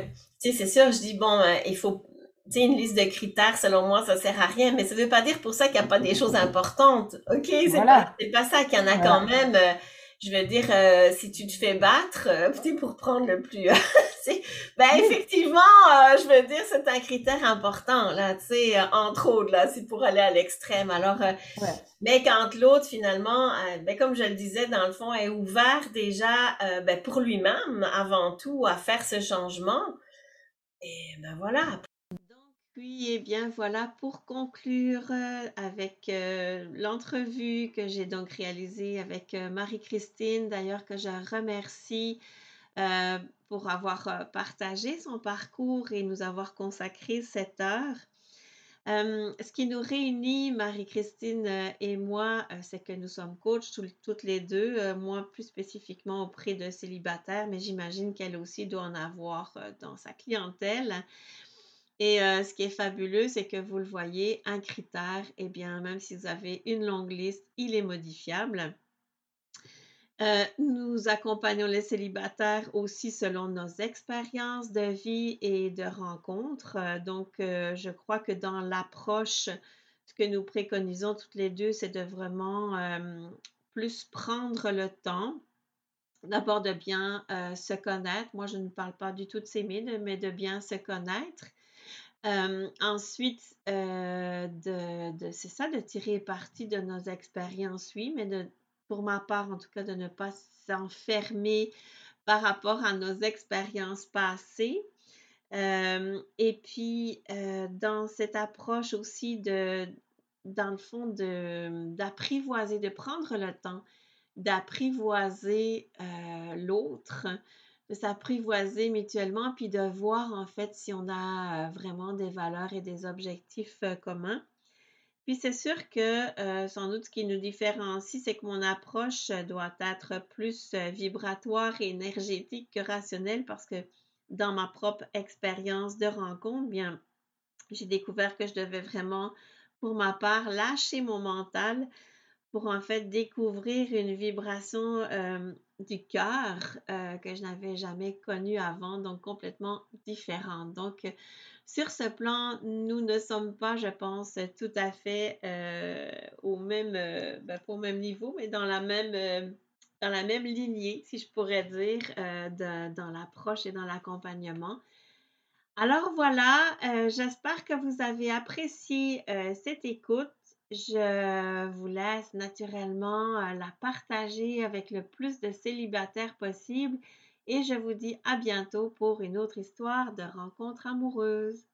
sais, c'est sûr, je dis, bon, euh, il faut, tu sais, une liste de critères, selon moi, ça sert à rien, mais ça veut pas dire pour ça qu'il n'y a pas des choses importantes. OK? C'est pas, pas ça qu'il y en a quand même. Euh, je veux dire, euh, si tu te fais battre, euh, pour prendre le plus, ben effectivement, euh, je veux dire, c'est un critère important là, tu sais, entre autres là, c'est pour aller à l'extrême. Alors, mais quand l'autre finalement, ben comme je le disais, dans le fond, est ouvert déjà, ben pour lui-même avant tout à faire ce changement. Et ben voilà, puis, eh bien, voilà, pour conclure euh, avec euh, l'entrevue que j'ai donc réalisée avec euh, Marie-Christine, d'ailleurs que je remercie pour avoir partagé son parcours et nous avoir consacré cette heure. Ce qui nous réunit, Marie-Christine et moi, c'est que nous sommes coachs toutes les deux, moi plus spécifiquement auprès de célibataires, mais j'imagine qu'elle aussi doit en avoir dans sa clientèle. Et euh, ce qui est fabuleux, c'est que vous le voyez, un critère, eh bien, même si vous avez une longue liste, il est modifiable. Euh, nous accompagnons les célibataires aussi selon nos expériences de vie et de rencontres. Euh, donc, je crois que dans l'approche, ce que nous préconisons toutes les deux, c'est de vraiment plus prendre le temps d'abord de bien se connaître. Moi, je ne parle pas du tout de s'aimer, mais de bien se connaître ensuite, de, c'est ça, de tirer parti de nos expériences, oui, mais de, pour ma part, en tout cas, de ne pas s'enfermer par rapport à nos expériences passées. et puis, dans cette approche aussi de, dans le fond, d'apprivoiser, de, prendre le temps d'apprivoiser l'autre, de s'apprivoiser mutuellement, puis de voir en fait si on a euh, vraiment des valeurs et des objectifs euh, communs. Puis c'est sûr que euh, sans doute ce qui nous différencie, c'est que mon approche doit être plus vibratoire et énergétique que rationnelle parce que dans ma propre expérience de rencontre, bien, j'ai découvert que je devais vraiment, pour ma part, lâcher mon mental pour en fait découvrir une vibration du cœur euh, que je n'avais jamais connu avant, donc complètement différente. Donc, sur ce plan, nous ne sommes pas, je pense, tout à fait euh, au même, euh, ben, au même niveau, mais dans la même, dans la même lignée, si je pourrais dire, dans l'approche et dans l'accompagnement. Alors voilà, j'espère que vous avez apprécié cette écoute. Je vous laisse naturellement euh, la partager avec le plus de célibataires possible et je vous dis à bientôt pour une autre histoire de rencontre amoureuse.